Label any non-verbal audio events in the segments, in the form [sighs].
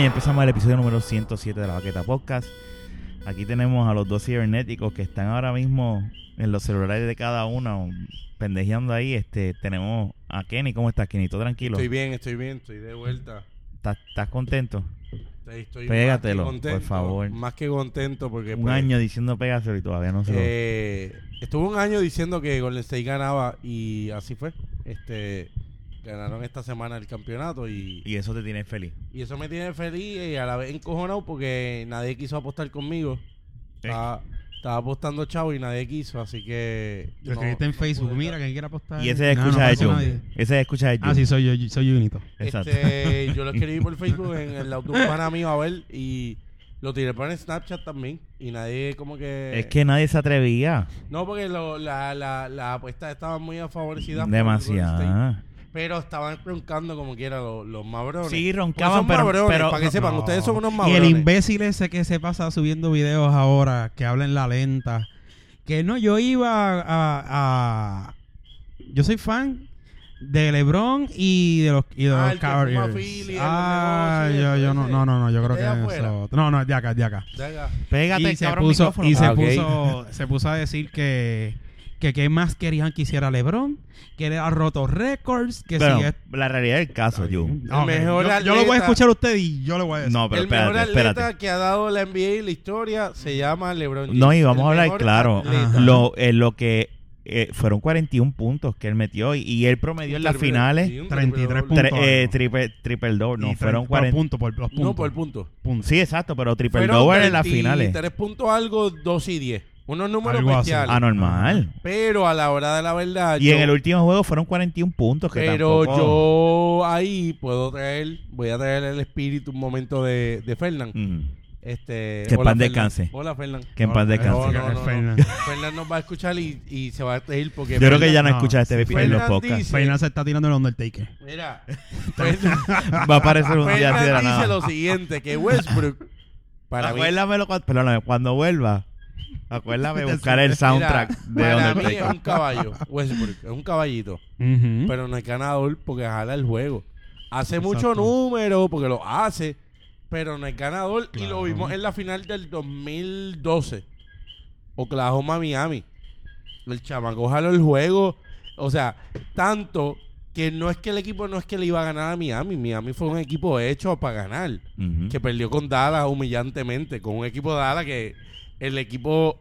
Y empezamos el episodio número 107 de la Baqueta Podcast. Aquí tenemos a los dos cibernéticos que están ahora mismo en los celulares de cada uno, pendejeando ahí. Este, tenemos a Kenny. ¿Cómo estás, Kenny? ¿Todo tranquilo? Estoy bien, estoy bien, estoy de vuelta. ¿Estás, estás contento? Estoy, estoy Pégatelo, que por favor. Más que contento porque Un pues, año diciendo pégaselo y todavía no se lo... eh, estuve un año diciendo que Golden State ganaba y así fue. Este ganaron esta semana el campeonato y, Y eso te tiene feliz. y eso me tiene feliz y a la vez encojonado porque nadie quiso apostar conmigo. Estaba, estaba apostando chavo y nadie quiso, así que Lo no- escribiste en Facebook, mira, que quiere apostar. Y ese escucha no de nadie. Ese escucha de Jun. Ah, sí, soy yo, soy Junito. Exacto. Este, yo lo escribí por Facebook en el auto de un pana mío a ver y lo tiré por Snapchat también y nadie como que... Es que nadie se atrevía. No, porque lo, la, la, la apuesta estaba muy favorecidas Golden State, Demasiado. Pero estaban roncando como quiera los, los mabrones. Sí, Porque roncaban, son pero- mabrones, pero- para que sepan, No. ustedes son unos Y mabrones. el imbécil ese que se pasa subiendo videos ahora, que habla en la lenta. Que no, yo iba a... a- yo soy fan de LeBron y de los, y de Ah, los el que fuma Cavaliers. Philly en los Ah, negocios y yo, eso, yo no, ese. no, no, no, yo creo ¿De que afuera? eso. No, no, de acá, de acá. Venga. Pégate, y se cabrón, puso, micrófono. y se Ah, ok. puso, [laughs] se puso a decir que que qué más querían que hiciera LeBron, que él ha roto récords, que Pero si es la realidad del caso, Jun. Ok, mejor yo, yo lo voy a atleta- escuchar a usted y yo le voy a decir. No, pero el mejor espérate, atleta espérate. que ha dado la NBA y la historia se llama LeBron James. No, y vamos El a hablar mejor claro. atleta. Lo, eh, lo que eh, fueron 41 puntos que él metió y, y él promedió en las finales sí, un 33 triple doble. tre- puntos. eh, triple, triple doble. No, Y fueron por 40. puntos, por los puntos. No, por punto. puntos. Sí, exacto, pero triple Fueron doble en las finales. 33 puntos algo, 2 y 10. Unos números Algo así. bestiales. Anormal. Pero a la hora de la verdad. Y yo- en el último juego fueron 41 puntos. Que Pero tampoco- yo ahí puedo traer, voy a traer el espíritu un momento de, de Fernán. Mm. Este, Que en hola, paz Fernán. descanse. Hola, Fernán. Que en paz descanse. No, no, no, no. Fernán. Fernán nos va a escuchar y, y se va a reír porque. Yo creo que ya no, No, escucha este epi- en los Fernan podcasts. dice- se está tirando el Undertaker. Mira, [laughs] Fernán, Va a aparecer un día así de la Fernán dice nada. lo siguiente: que Westbrook, [laughs] para mí, Acuérdamelo cuando, perdóname, cuando vuelva. Acuérdame [laughs] buscar el mira, soundtrack de para mí es un caballo. Westbrook es un caballito. Pero no es ganador porque jala el juego. Hace Exacto. mucho número porque lo hace, pero no es ganador. Y lo vimos en la final del 2012. Oklahoma Miami. El chamaco jaló el juego. O sea, tanto que no es que el equipo no es que le iba a ganar a Miami. Miami fue un equipo hecho para ganar. Que perdió con Dallas humillantemente. Con un equipo de Dallas que el equipo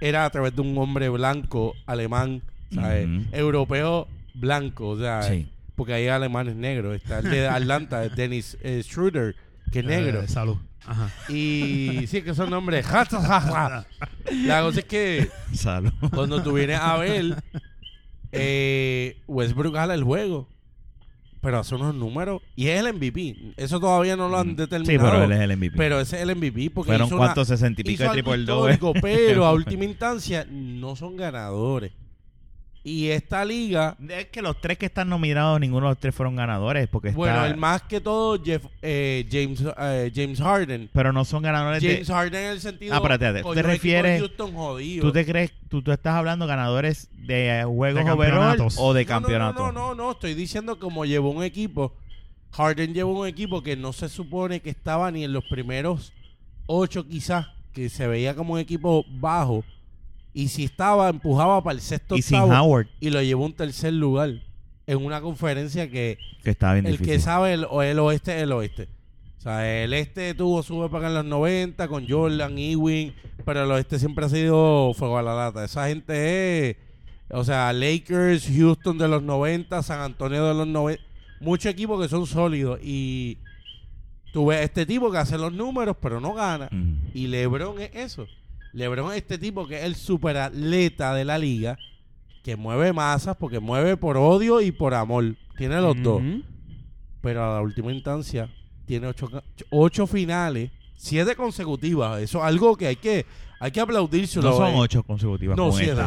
era a través de un hombre blanco, alemán, ¿sabes? Europeo blanco, o sea, Sí. porque hay alemanes negros. Está el de Atlanta, Dennis eh, Schroeder, que es negro. Eh, salud. Ajá. Y sí, que son nombres. La cosa es que Salud. cuando tú vienes a ver, eh, Westbrook jala el juego. Pero hace unos números. Y es el MVP. Eso todavía no lo han Mm. determinado. Sí, pero él es el MVP. Pero ese es el MVP porque Fueron hizo una- cuántos sesenta y pico de triple doble. pero a [laughs] última instancia no son ganadores. Y esta liga, Es que los tres que están nominados, ninguno de los tres fueron ganadores. Porque está, bueno, el más que todo, Jeff, eh, James, eh, James Harden. Pero no son ganadores James de. Harden en el sentido. Ah, espérate, ¿te refieres- de Houston jodido. ¿Tú te crees? Tú, tú estás hablando ganadores de juegos De campeonatos. o de No, no, campeonato. No, no, no, no, estoy diciendo como llevó un equipo. Harden llevó un equipo que no se supone que estaba ni en los primeros ocho quizás, que se veía como un equipo bajo. Y si estaba, empujaba para el sexto Y sin octavo, Howard, y lo llevó a un tercer lugar en una conferencia que que estaba bien el difícil. que sabe el, el oeste es el oeste. O sea, el este tuvo sube para acá en los 90 con Jordan, Ewing, pero el oeste siempre ha sido fuego a la lata. Esa gente es, o sea, Lakers, Houston de los 90, San Antonio de los 90, muchos equipos que son sólidos y tú ves este tipo que hace los números pero no gana. Mm. Y LeBron es eso. LeBron es este tipo que es el superatleta de la liga, que mueve masas porque mueve por odio y por amor. Tiene los dos. Pero a la última instancia tiene ocho, ocho finales, siete consecutivas. Eso es algo que hay que, hay que aplaudírselo. No son eh. ocho consecutivas. No, con siete.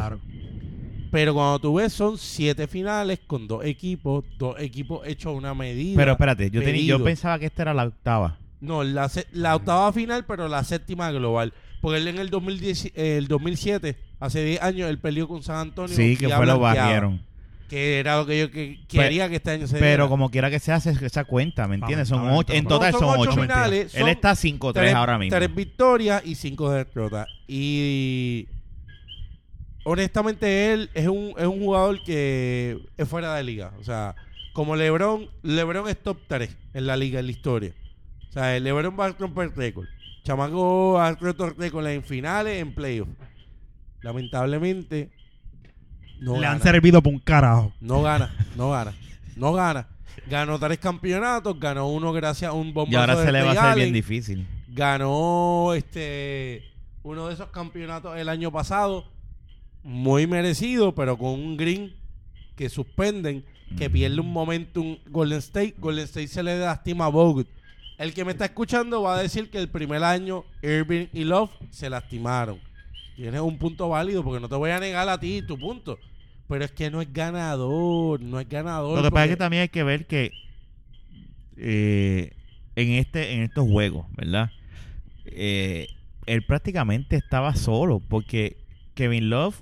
Pero cuando tú ves son siete finales con dos equipos, dos equipos hechos a una medida. Pero espérate, yo, tenía, yo pensaba que esta era la octava. No, la, la octava final, pero la séptima global. Porque él en el, 2010, eh, el 2007, hace 10 años, él peleó con San Antonio. Sí, que fue lo barrieron. Que era lo que yo que- quería que este año se Pero diera. como quiera que se esa cuenta, ¿me entiendes? Son Vamos, ocho, en total No, son, son ocho. ocho finales, Él está 5-3 tres, ahora mismo. tres victorias y cinco derrotas. Y honestamente él es un, es un jugador que es fuera de liga. O sea, como LeBron, LeBron es top 3 en la liga, en la historia. O sea, el LeBron va a romper récord. Chamaco ha roto récord en finales, en playoffs. Lamentablemente, no Le gana. han servido por un carajo. No gana, no gana, no gana. Ganó tres campeonatos, ganó uno gracias a un bombazo Y ahora de se le va a hacer bien difícil. Ganó este uno de esos campeonatos el año pasado, muy merecido, pero con un green que suspenden, que Mm. pierde un momentum Golden State. Golden State se le lastima a Bogut. El que me está escuchando va a decir que el primer año Irving y Love se lastimaron. Tienes un punto válido porque no te voy a negar a ti tu punto. Pero es que no es ganador, no es ganador. Lo que pasa es que también hay que ver que eh, en este en estos juegos, ¿verdad? Eh, él prácticamente estaba solo porque Kevin Love,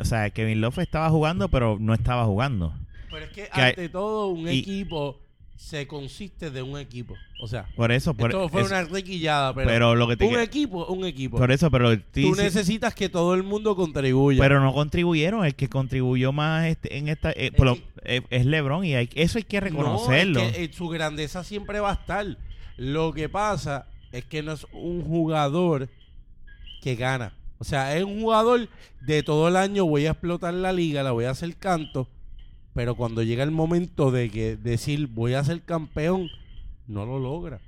o sea, Kevin Love estaba jugando pero no estaba jugando. Pero es que, que hay- ante todo un y- equipo se consiste de un equipo. O sea, Por eso, por esto fue eso- una requillada, pero, pero lo que te un que- equipo, un equipo. por eso, pero Tú necesitas que todo el mundo contribuya. pero no contribuyeron, el que contribuyó más este, en esta eh, por lo- eh, es LeBron y hay- eso hay que reconocerlo. No, es que, eh, su grandeza siempre va a estar. Lo que pasa es que no es un jugador que gana. O sea, es un jugador de todo el año voy a explotar la liga, la voy a hacer canto, pero cuando llega el momento de que decir voy a ser campeón, no lo logra.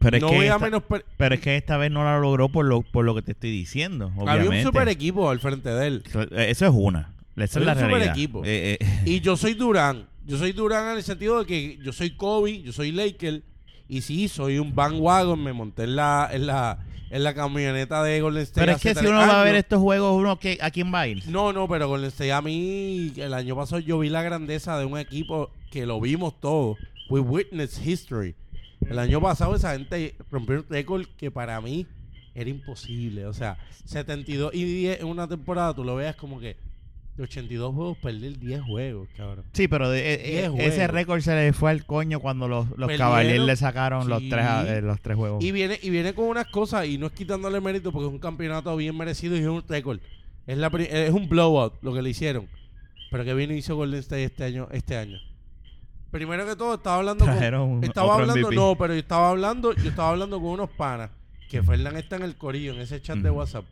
pero es que voy a esta- menos pero es que esta vez no la logró por lo por lo que te estoy diciendo, obviamente. Había un super equipo al frente de él. Eso, es una. Esa es la un super equipo. Eh, eh, Y yo soy Durán. Yo soy Durán en el sentido de que yo soy Kobe, yo soy Laker. Y sí, soy un bandwagon. Me monté en la, en la, en la camioneta de Golden State. pero es que si uno va a ver estos juegos, uno que a quién va a ir. No, no, pero Golden State a mí, el año pasado yo vi la grandeza de un equipo que lo vimos todos. We witnessed history. El año pasado esa gente rompió un récord que para mí era imposible. O sea, 72 y 10 en una temporada, tú lo veas como que de 82 juegos perder 10 juegos, cabrón. Sí, pero de- eh, eh, ese récord se le fue al coño cuando los, los. Cavaliers le sacaron los tres eh, los tres juegos. Y viene, y viene con unas cosas, y no es quitándole mérito porque es un campeonato bien merecido y es un récord. Es, la, es un blowout lo que le hicieron. Pero que vino y hizo Golden State este año, este año. Primero que todo, estaba hablando Trajeron con. Estaba hablando, MVP. no, pero yo estaba hablando, yo estaba hablando con unos panas. Que Fernán está en el corillo, en ese chat de. WhatsApp.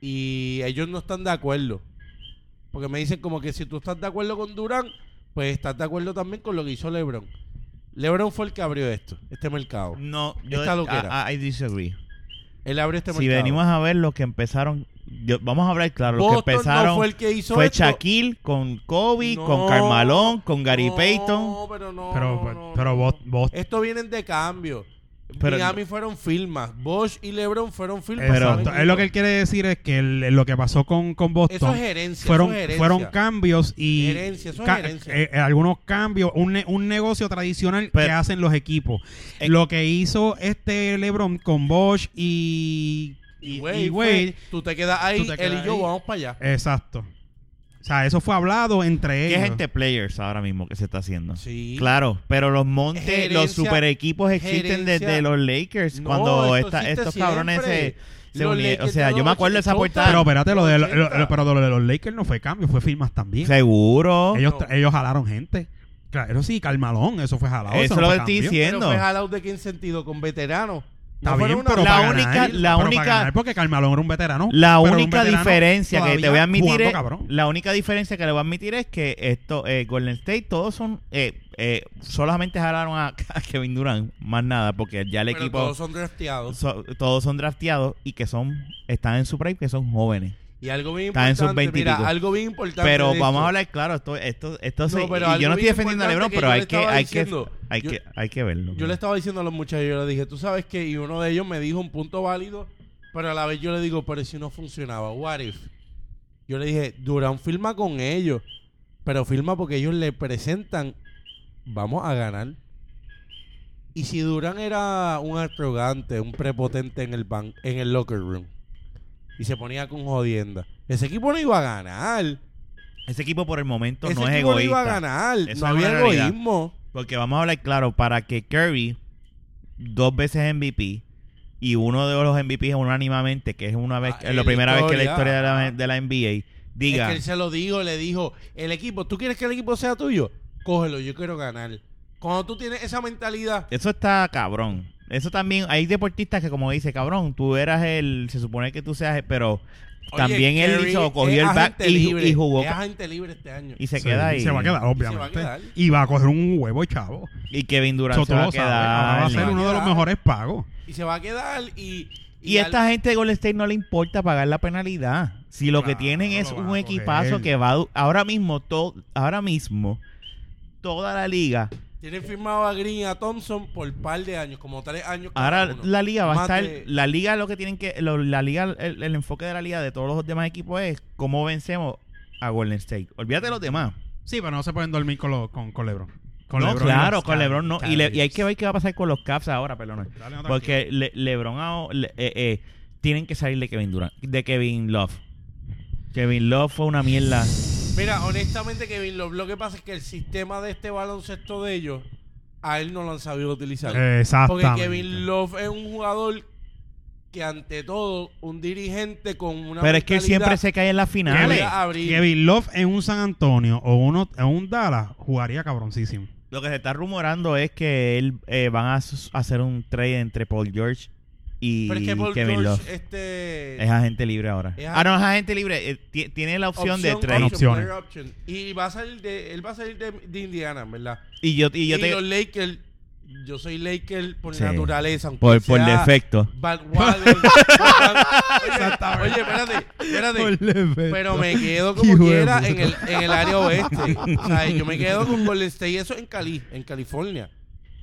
Y ellos no están de acuerdo. Porque me dicen como que si tú estás de acuerdo con Durán, pues estás de acuerdo también con lo que hizo LeBron. LeBron fue el que abrió esto, este mercado. no, yo Esta loquera. I, I disagree. Él abrió este si mercado. venimos a ver los que empezaron, yo- vamos a hablar claro, los Boston que empezaron no fue el que hizo fue esto. Shaquille con Kobe, No, con Carmalón, con Gary no, Payton. pero no, Pero, no, no, pero no. vos, vos Esto vienen de cambio. Pero- Miami fueron firmas. Bosch y LeBron fueron firmas. Pero-. Es lo que él quiere decir es que el- lo que pasó con, con Eso Boston es herencia. fueron, eso es herencia. fueron cambios y Herencia, eso es ca- herencia. eh, eh, algunos cambios, un, ne- un negocio tradicional Pero- que hacen los equipos. Eh, lo que hizo este LeBron con Bosch y, y, Wade y fue, Wade, tú te quedas ahí, él y yo ahí. vamos para allá. exacto. O sea, eso fue hablado entre ¿Qué ellos. gente players ahora mismo que se está haciendo? Sí. Claro, pero los montes, Gerencia- los super equipos existen gerencia- desde los Lakers No, cuando esto esta- existe estos cabrones se, se unieron. O sea, yo me acuerdo de esa 80. portada. pero espérate, lo de, lo- 80. lo- pero lo de los Lakers no fue cambio, fue firmas también. Seguro. Ellos, No. ellos jalaron gente. Claro, eso sí, Carmalón, eso fue jalado. Eso no lo fue estoy diciendo. Pero fue jalado de qué en sentido, con veteranos. Está No bien, una- pero La para única- ganar, la pero única- para ganar porque Carmalón era un veterano. La única veterano diferencia que te voy a admitir jugando, es, la única diferencia que le voy a admitir es que esto eh, Golden State todos son eh, eh, solamente jalaron a, [laughs] a Kevin Durant, más nada, porque ya el pero equipo todos son drafteados. so- todos son drafteados y que son están en su prime, que son jóvenes. Y algo bien Está en sus importante, mira, 20 y pico. algo bien importante. Pero vamos esto. a hablar claro, esto esto esto No, pero y yo no estoy defendiendo a LeBron, pero hay que hay que hay yo- que hay que verlo. Yo le estaba diciendo a los muchachos, yo le dije, tú sabes que, y uno de ellos me dijo un punto válido, pero a la vez yo le digo, pero si no funcionaba, what if? Yo le dije, Durán firma con ellos, pero firma porque ellos le presentan, vamos a ganar. Y si Durán era un arrogante, un prepotente en el ban en el locker room, y se ponía con jodienda, ese equipo no iba a ganar. Ese equipo por el momento Ese no es equipo no egoísta. iba a ganar. Eso no es había una realidad. egoísmo. Porque vamos a hablar claro, para que Curry, dos veces MVP, y uno de los MVP unánimamente, que es una vez, Ah, es la en primera vez que en la historia. historia de la, de la NBA, diga, Es que él se lo dijo, le dijo, el equipo, ¿tú quieres que el equipo sea tuyo? Cógelo, yo quiero ganar. Cuando tú tienes esa mentalidad, eso está cabrón. Eso también, hay deportistas que como dice, cabrón, tú eras el, se supone que tú seas, el- pero oye, también él hizo, cogió el back y, libre, y jugó Es agente libre este año. y se Sí, queda ahí. Se va a quedar, Y se va a obviamente. quedar. Y va a coger un huevo, chavo. Y Kevin Durant se va a quedar. Va ser uno de los mejores pagos. Y se va a quedar y... Y al- esta gente de Golden State no le importa pagar la penalidad. Si lo que tienen es un equipazo que va a ahora mismo todo ahora mismo toda la liga, Tienen firmado a Green y a Thompson por par de años, como tres años ahora uno. la liga va a estar de- la liga lo que tienen que lo- la liga el, el enfoque de la liga de todos los demás equipos es cómo vencemos a Golden State. Olvídate de los demás. Sí, pero no se pueden dormir con, lo- con, con LeBron. Con no, LeBron claro, con LeBron no. Y, le- y hay que ver qué va a pasar con los Cavs ahora, perdón. Porque Le- LeBron le- eh, eh, tienen que salir de Kevin Durant, de Kevin Love. Kevin Love fue una mierda. Mira, honestamente, Kevin, lo, lo que pasa es que el sistema de este baloncesto de ellos, a él no lo han sabido utilizar. tranquilo. Exactamente. Porque Kevin Love es un jugador que, ante todo, un dirigente con una. Pero es que siempre se cae en las finales. abrir. Kevin Love en un San Antonio o uno en un Dallas jugaría cabroncísimo. Lo que se está rumorando es que él eh, van a hacer un trade entre Paul George y Pero es que Paul Kevin George, Love. este. Es agente libre ahora. Es ah, no, es agente libre. eh, ti- tiene la opción, de trade. option, Opciones. player option. Y va a salir de. Él va a salir de, de Indiana, ¿verdad? Y yo, y Y, yo te. los Lakers. Yo soy Laker por Sí. naturaleza. Por, por defecto. Bad [laughs] oye, espérate, espérate. Pero me quedo como quiera en el, en el área oeste. [laughs] o sea, yo me quedo con Golden State y eso en Cali, en California.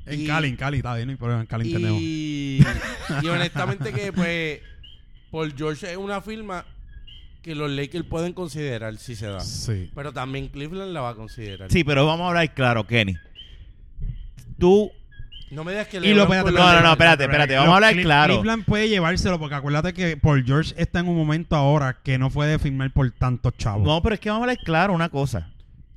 En Y- Cali, en Cali, está bien, no hay problema, en Cali entendemos. Y, y honestamente que pues Paul George es una firma que los Lakers pueden considerar si se da. Sí. Pero también Cleveland la va a considerar. Sí, pero vamos a hablar claro, Kenny. Tú. No me digas que Y lo espérate, No, no, no, espérate, espérate, vamos a hablar Cle- claro. Cleveland puede llevárselo porque acuérdate que Paul George está en un momento ahora que no puede firmar por tantos chavos. No, pero es que vamos a hablar claro una cosa.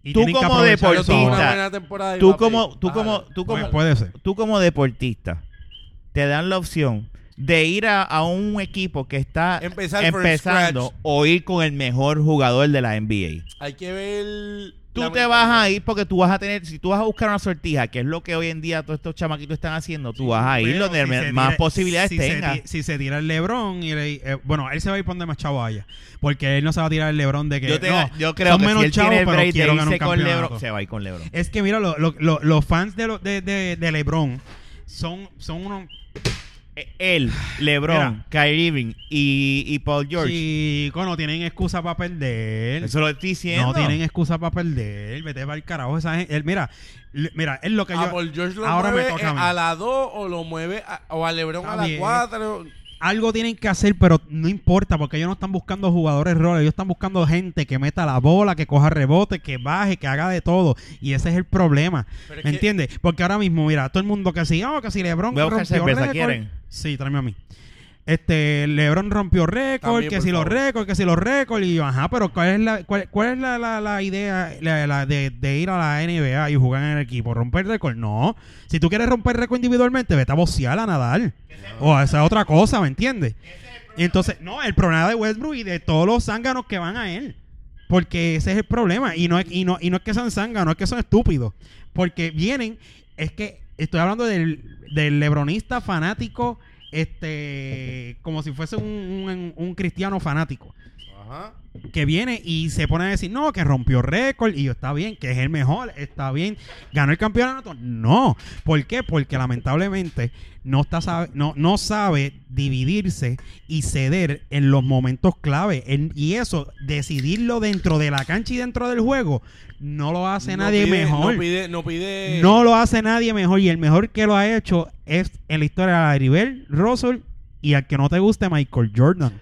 Y tú como deportista, Tú como, tú como, Bájale. tú como, Puede, puede ser. tú como deportista te dan la opción de ir a, a un equipo que está Empezar empezando o ir con el mejor jugador de la NBA. Hay que ver. Tú te vas a ir porque tú vas a tener, si tú vas a buscar una sortija, que es lo que hoy en día todos estos chamaquitos están haciendo, tú vas a ir Pero donde si más posibilidades si se tengas. si se tira el Lebron y le- eh, bueno, él se va a ir poner más chavo allá. Porque él no se va a tirar el Lebron de que Yo, te- no, yo creo son que menos si él chavos, tiene el pero break de quiero ganar un. LeBron, se va a ir con LeBron. Es que mira, lo- lo- lo- los fans de, de, de, de LeBron son, son unos Él, [sighs] LeBron, Kyrie Irving y, y Paul George. chicos, no tienen excusa para perder. Eso lo estoy diciendo. No tienen excusa para perder. Vete para el carajo. Esa gente, él, mira, mira, es lo que A yo. Paul George lo ahora me mueve toca a eh, mí. a, la 2 o lo mueve a- o a LeBron Está a la bien. 4. Algo tienen que hacer, pero no importa, porque ellos no están buscando jugadores roles, ellos están buscando gente que meta la bola, que coja rebote, que baje, que haga de todo. Y ese es el problema. ¿Me entiendes? Porque ahora mismo, mira, todo el mundo que sí, oh, que si LeBron Voy a buscar cerveza. ¿quieren? Sí, tráeme a mí. Este, LeBron rompió récord, que si los récords, que si los récords, y yo, ajá, pero ¿cuál es la, cuál, cuál es la, la, la idea la- la de, de ir a la NBA y jugar en el equipo? ¿Romper récord? No. Si tú quieres romper récord individualmente, vete a bocear, a nadar. O a esa otra cosa, ¿me entiendes? Entonces, no, el problema de Westbrook y de todos los zánganos que van a él. Porque ese es el problema. Y no es, y no, y no es que sean zánganos, es que son estúpidos. Porque vienen, es que estoy hablando del, del lebronista fanático, este, como si fuese un, un- un cristiano fanático. Ajá. Que viene y se pone a decir, no, que rompió récord y yo, está bien, que es el mejor, está bien, ganó el campeonato. No, ¿por qué? Porque lamentablemente no, está sabe, no, no sabe dividirse y ceder en los momentos clave. En- y eso, decidirlo dentro de la cancha y dentro del juego, no lo hace No nadie pide- mejor. No pide, no pide. No lo hace nadie mejor y el mejor que lo ha hecho es en la historia de River, Russell y al que no te guste Michael Jordan.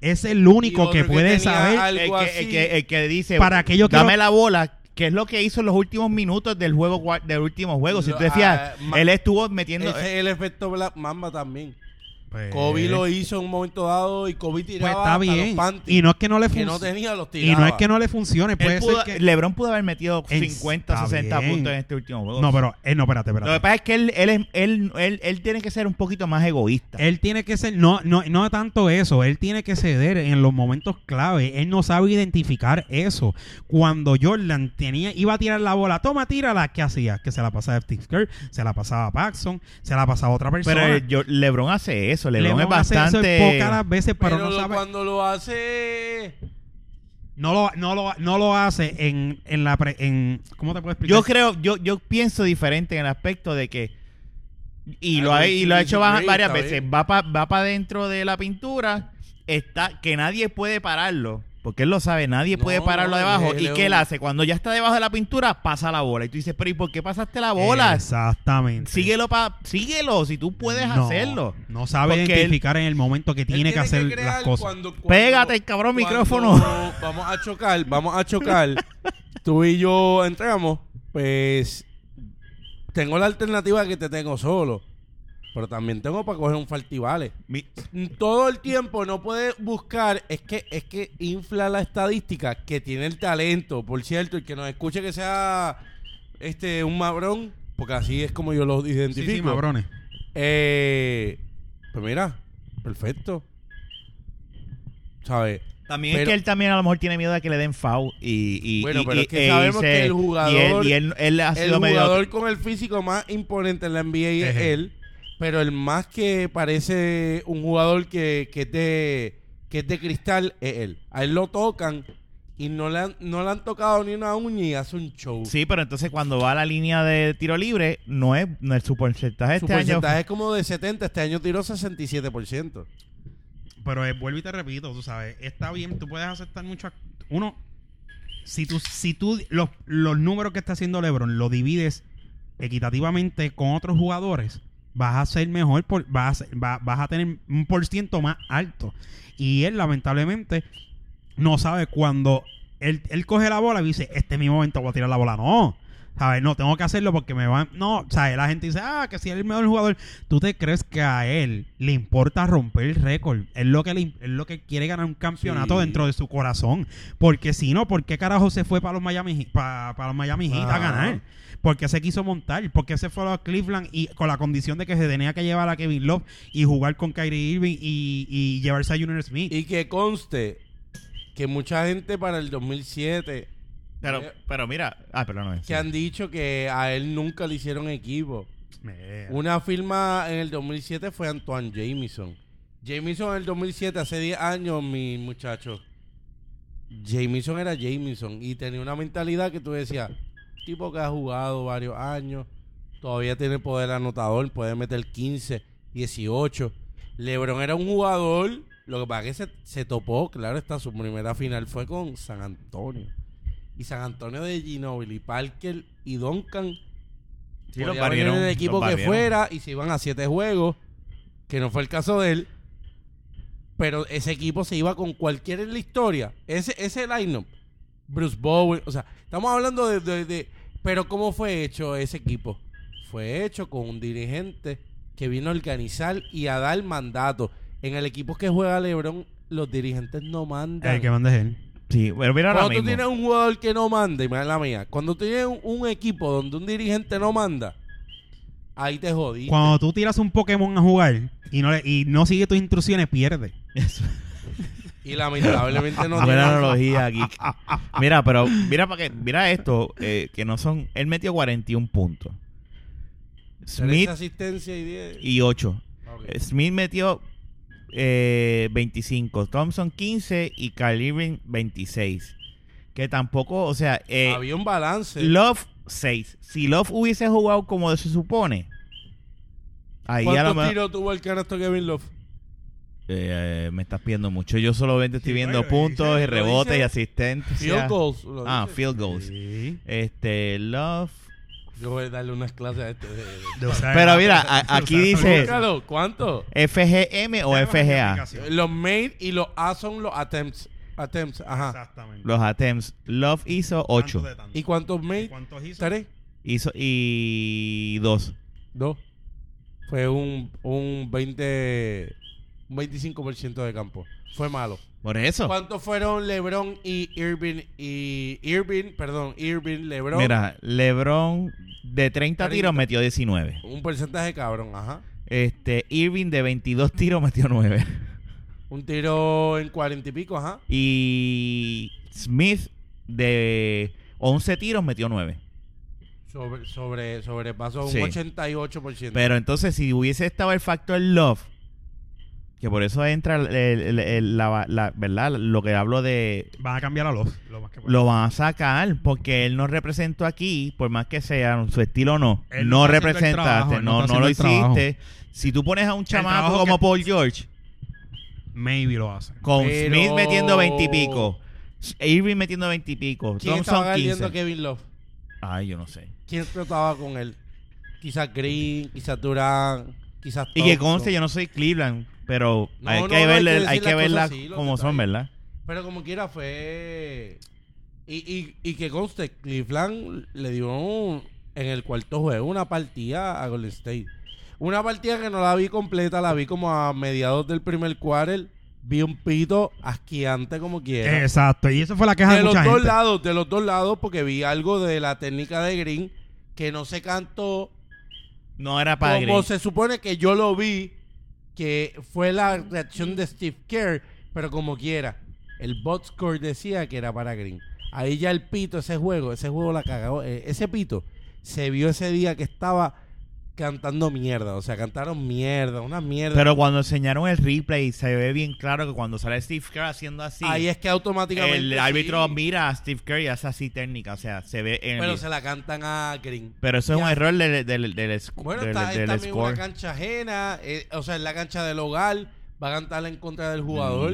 Es el único que puede saber El que, el, así. que, el que dice, Para que yo dame quiero- la bola, que es lo que hizo en los últimos minutos del juego del último juego. Si tú fijas, ah, él estuvo metiendo... Ese es el efecto Black Mamba también. Pues- Kobe lo hizo en un momento dado y Kobe Pues tiraba está hasta bien. los panties. Y no es que no le que no funcione. tenía los y tiraba. no es que no le funcione. Puede Él pudo- ser que. LeBron pudo haber metido En- 50, está 60 bien. puntos en este último juego. No, pero. Eh, no, espérate, Lo que espérate. pasa es que él, él, es- él, él, él tiene que ser un poquito más egoísta. Él tiene que ser, no, no, no tanto eso, él tiene que ceder en los momentos clave. Él no sabe identificar eso. Cuando Jordan tenía, iba a tirar la bola, toma, tírala, ¿qué hacía? Que se la pasaba a Steve Kerr, se la pasaba a Paxson, se la pasaba a otra persona. pero yo- LeBron hace eso. LeBron, LeBron es hace eso bastante. pocas las veces, pero, Pero no lo- sabe. cuando lo hace... No lo, no lo, no lo hace en, en la pre- en ¿cómo te puedo explicar? Yo creo, yo, yo pienso diferente en el aspecto de que y lo ha, y lo ha hecho varias veces. Va para va pa dentro de la pintura, está que nadie puede pararlo, porque él lo sabe, nadie No, puede pararlo debajo. ¿Y qué él hace? Cuando ya está debajo de la pintura, pasa la bola. Y tú dices, pero ¿y por qué pasaste la bola? Exactamente. Síguelo, pa, síguelo, si tú puedes No, hacerlo. No sabe Porque identificar en el momento que tiene que hacer crear las cosas. cuando- cuando- Pégate el cabrón cuando micrófono. [laughs] Vamos a chocar, vamos a chocar. Tú y yo entramos, pues tengo la alternativa que te tengo solo. Pero también tengo para coger un faltivale. Mi- Todo el tiempo no puedes buscar, es que es que infla la estadística que tiene el talento. Por cierto, el que nos escuche que sea este un mabrón, porque así es como yo lo Sí, identifico. sí, cabrones. Eh, pues mira, perfecto. ¿Sabes? También es que él también a lo mejor tiene miedo de que le den foul y, y, Bueno, y- pero y- es que e sabemos que el y jugador- él, y él, él ha El medio jugador con el físico más imponente en la NBA es él, pero el más que parece un jugador que, que, es de, que es de cristal es él. A él lo tocan y no le han, no le han tocado ni una uña y hace un show. Sí, pero entonces cuando va a la línea de tiro libre, no es, no es su porcentaje Su este año. porcentaje es como de 70, este año tiró 67%. Pero eh, vuelvo y te repito, tú sabes, está bien, tú puedes aceptar mucho. Uno, si tú, si tú los, los números que está haciendo LeBron lo divides equitativamente con otros jugadores, vas a ser mejor, por, vas, a ser- va- vas a tener un por ciento más alto. Y él, lamentablemente, no sabe cuando él, él coge la bola y dice, este es mi momento, voy a tirar la bola. No. ¿Sabes? No, tengo que hacerlo porque me van... No, ¿sabes? La gente dice, ah, que si él es el mejor jugador. ¿Tú te crees que a él le importa romper el récord? Es lo que le, es lo que quiere ganar un campeonato Sí. dentro de su corazón. Porque si no, ¿por qué carajo se fue para los Miami, Heat- pa- para los Miami Heat a Ajá. Ganar? Porque se quiso montar, porque se fue a Cleveland y con la condición de que se tenía que llevar a Kevin Love y jugar con Kyrie Irving y, y llevarse a Junior Smith. Y que conste que mucha gente para el 2007 Pero, pero mira, ah, pero no es. que han dicho que a él nunca le hicieron equipo. Una firma en el 2007 fue Antoine Jameson. Jameson en el 2007, hace 10 años, mi muchacho. Jameson era Jameson y tenía una mentalidad que tú decías, tipo que ha jugado varios años, todavía tiene poder anotador, puede meter 15, 18. LeBron era un jugador, lo que pasa es que se, se topó, claro está, su primera final fue con San Antonio. Y San Antonio de Ginobili, Parker y Duncan Sí, los barrieron, el equipo los que fuera y se iban a siete juegos, que no fue el caso de él. Pero ese equipo se iba con cualquiera en la historia. Ese, ese line-up, Bruce Bowen, o sea, estamos hablando de, de- de- Pero ¿cómo fue hecho ese equipo? Fue hecho con un dirigente que vino a organizar y a dar mandato. En el equipo que juega LeBron, los dirigentes no mandan. El que manda es él. Sí, pero mira Cuando tú mismo. tienes un jugador que no manda, y mira la mía, cuando tú tienes un, un equipo donde un dirigente no manda, ahí te jodiste. Cuando tú tiras un Pokémon a jugar y no, le- y no sigue tus instrucciones, pierde. Eso. Y lamentablemente no [laughs] Buena tiene analogía [laughs] aquí. Mira, pero mira para que mira esto, eh, que no son. Él metió 41 puntos. Smith asistencia y 10. y 8. Ok. Smith metió eh, 25, Thompson 15 y Kyle Irving 26. Que tampoco, o sea, eh, Había un balance. Love 6. Si Love hubiese jugado como se supone, ahí ¿Cuántos tiros tuvo el canasto Kevin Love? Eh, me estás pidiendo mucho. Yo solamente estoy Sí, viendo bueno, puntos dice- y rebotes dice y asistencias. Field goals. Ah, field goals. Sí. Este, Love. Yo voy a darle unas clases a este. de- de- Pero mira, a- aquí dice- Búscalo, ¿cuánto? FGM o FGA. Los made y los A son los attempts. Attempts, ajá. Exactamente. Los attempts. Love hizo 8. Tanto de tanto. ¿Y cuántos made? ¿Cuántos hizo? ¿Tres? Hizo y 2. Dos. fue un, un 20, un 25% de campo. Fue malo. Por eso. ¿Cuántos fueron LeBron y Irving y Irving, perdón, Irving, LeBron? Mira, LeBron de 30 30. tiros metió 19. Un porcentaje cabrón, ajá. Este, Irving de 22 tiros [laughs] metió 9. Un tiro en 40 y pico, ajá. Y Smith de 11 tiros metió 9. Sobre, sobre, sobrepasó Sí. un 88%. Pero entonces, si hubiese estado el factor love, que por eso entra el- el- el- la, la- ¿verdad? Lo que hablo de. Van a cambiar a los. Lo más que puedan. Lo van a sacar porque él no representó aquí, por más que sea su estilo o no. Él no representaste, trabajo, no no, lo trabajo. hiciste. Si tú pones a un chamaco como que- Paul George, Maybe lo hacen. con Pero- Smith metiendo 20 y pico, Irving metiendo 20 y pico, ¿Quién estaba Thompson galdiendo 15. a Kevin Love? Ay, yo no sé. ¿Quién trataba con él? Quizás Green, quizás Durán, quizás Y que conste, yo no soy Cleveland, pero No, hay no, que no, hay verle, que hay que verla así, los como son. ¿verdad? Pero como quiera fue... Y, y, y que conste, Cleveland le dio un- en el cuarto juego una partida a Golden State. Una partida que no la vi completa, la vi como a mediados del primer quarter. Vi un pito asqueante como quiera. Exacto. Y eso fue la queja de, de los mucha dos gente. lados, de los dos lados, porque vi algo de la técnica de Green que no se cantó No era para como se supone que yo lo vi, que fue la reacción de Steve Kerr, pero como quiera, el bot score decía que era para Green. Ahí ya el pito, ese juego, ese juego la cagó. eh, ese pito se vio ese día que estaba cantando mierda. O sea, cantaron mierda, una mierda. Pero cuando enseñaron el replay, se ve bien claro que cuando sale Steve Kerr haciendo así, Ahí es que automáticamente. el sí, árbitro mira a Steve Kerr y hace así técnica. O sea, se ve en el- Pero se la cantan a Green. Pero eso es un error del, del, del, Bueno, del- está, es del también score. una cancha ajena, eh, o sea, en la cancha del hogar, va a cantar en contra del jugador.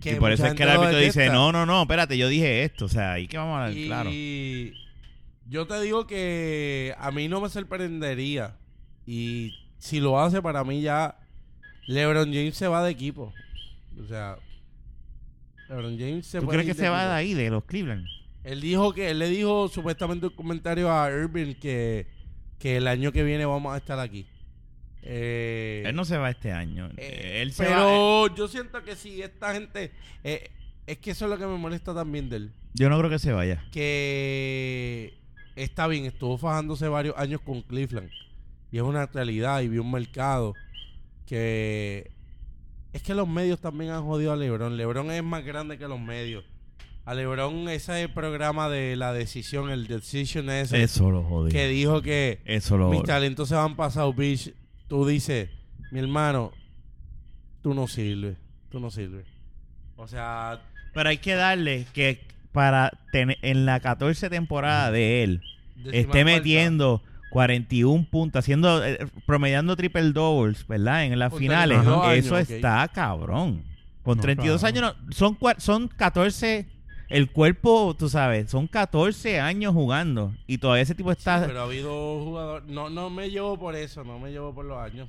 Que y por eso es que el árbitro dice, no, no, no, espérate, yo dije esto. O sea, ahí que vamos a ver, y claro. Yo te digo que a mí no me sorprendería. Y si lo hace, para mí ya LeBron James se va de equipo. O sea, LeBron James se ¿Tú puede crees que de se va de ahí, de los Cleveland? Él dijo que él le dijo supuestamente un comentario a Irving que, que el año que viene vamos a estar aquí. Eh, Él no se va este año. eh, él se va... pero yo siento que si esta gente eh, es que eso es lo que me molesta también de él. Yo no creo que se vaya. que está bien, estuvo fajándose varios años con Cleveland. Y es una realidad y vio un mercado que... Es que los medios también han jodido a Lebron. Lebron es más grande que los medios. A Lebron ese programa de la decisión, el Decision ese, Eso lo jodí. que dijo que Eso lo mis talentos se van pasado, bitch. Tú dices, mi hermano, tú no sirves. Tú no sirves. O sea, Pero hay que darle que para tener en la 14 temporada de él esté metiendo 41 puntos, haciendo eh, promediando triple doubles, ¿verdad? En las Con finales. 32 años, Eso ok. está cabrón. Con No, 32 claro. años no- son cua- son 14 el cuerpo, tú sabes, son 14 años jugando y todavía ese tipo está Pero ha habido jugadores. No, no me llevo por eso, no me llevo por los años.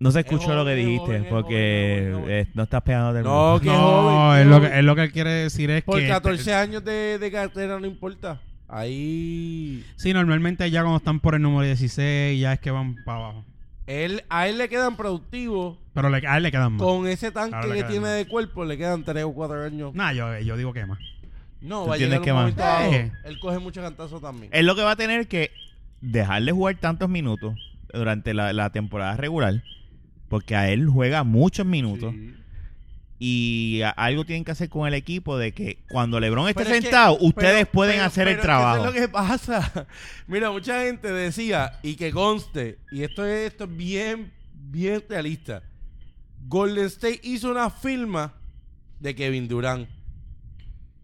No se es escuchó lo que dijiste joven, porque joven, es joven. eh, no estás pegando del No, que no, joven, es, que lo que, es lo que él quiere decir es Por que... 14 años de, de cartera no importa. Ahí. Sí, normalmente ya cuando están por el número 16 ya es que van para abajo. Él, a él le quedan productivos. Pero le, a él le quedan más. Con ese tanque Claro, que tiene más. de cuerpo, le quedan 3 o 4 años. Nah, yo, yo digo que más. No, ¿Tú va a llegar un que más? momento dado, Eh. Él coge mucho cantazo también. Es lo que va a tener que dejarle jugar tantos minutos durante la, la temporada regular, porque a él juega muchos minutos Sí. y a- algo tienen que hacer con el equipo de que cuando LeBron esté Pero es que- sentado, ustedes pero- pueden pero- hacer el trabajo. eso es lo que pasa. [laughs] Mira, mucha gente decía, y que conste, y esto es, esto es bien, bien realista. Golden State hizo una firma de Kevin Durant.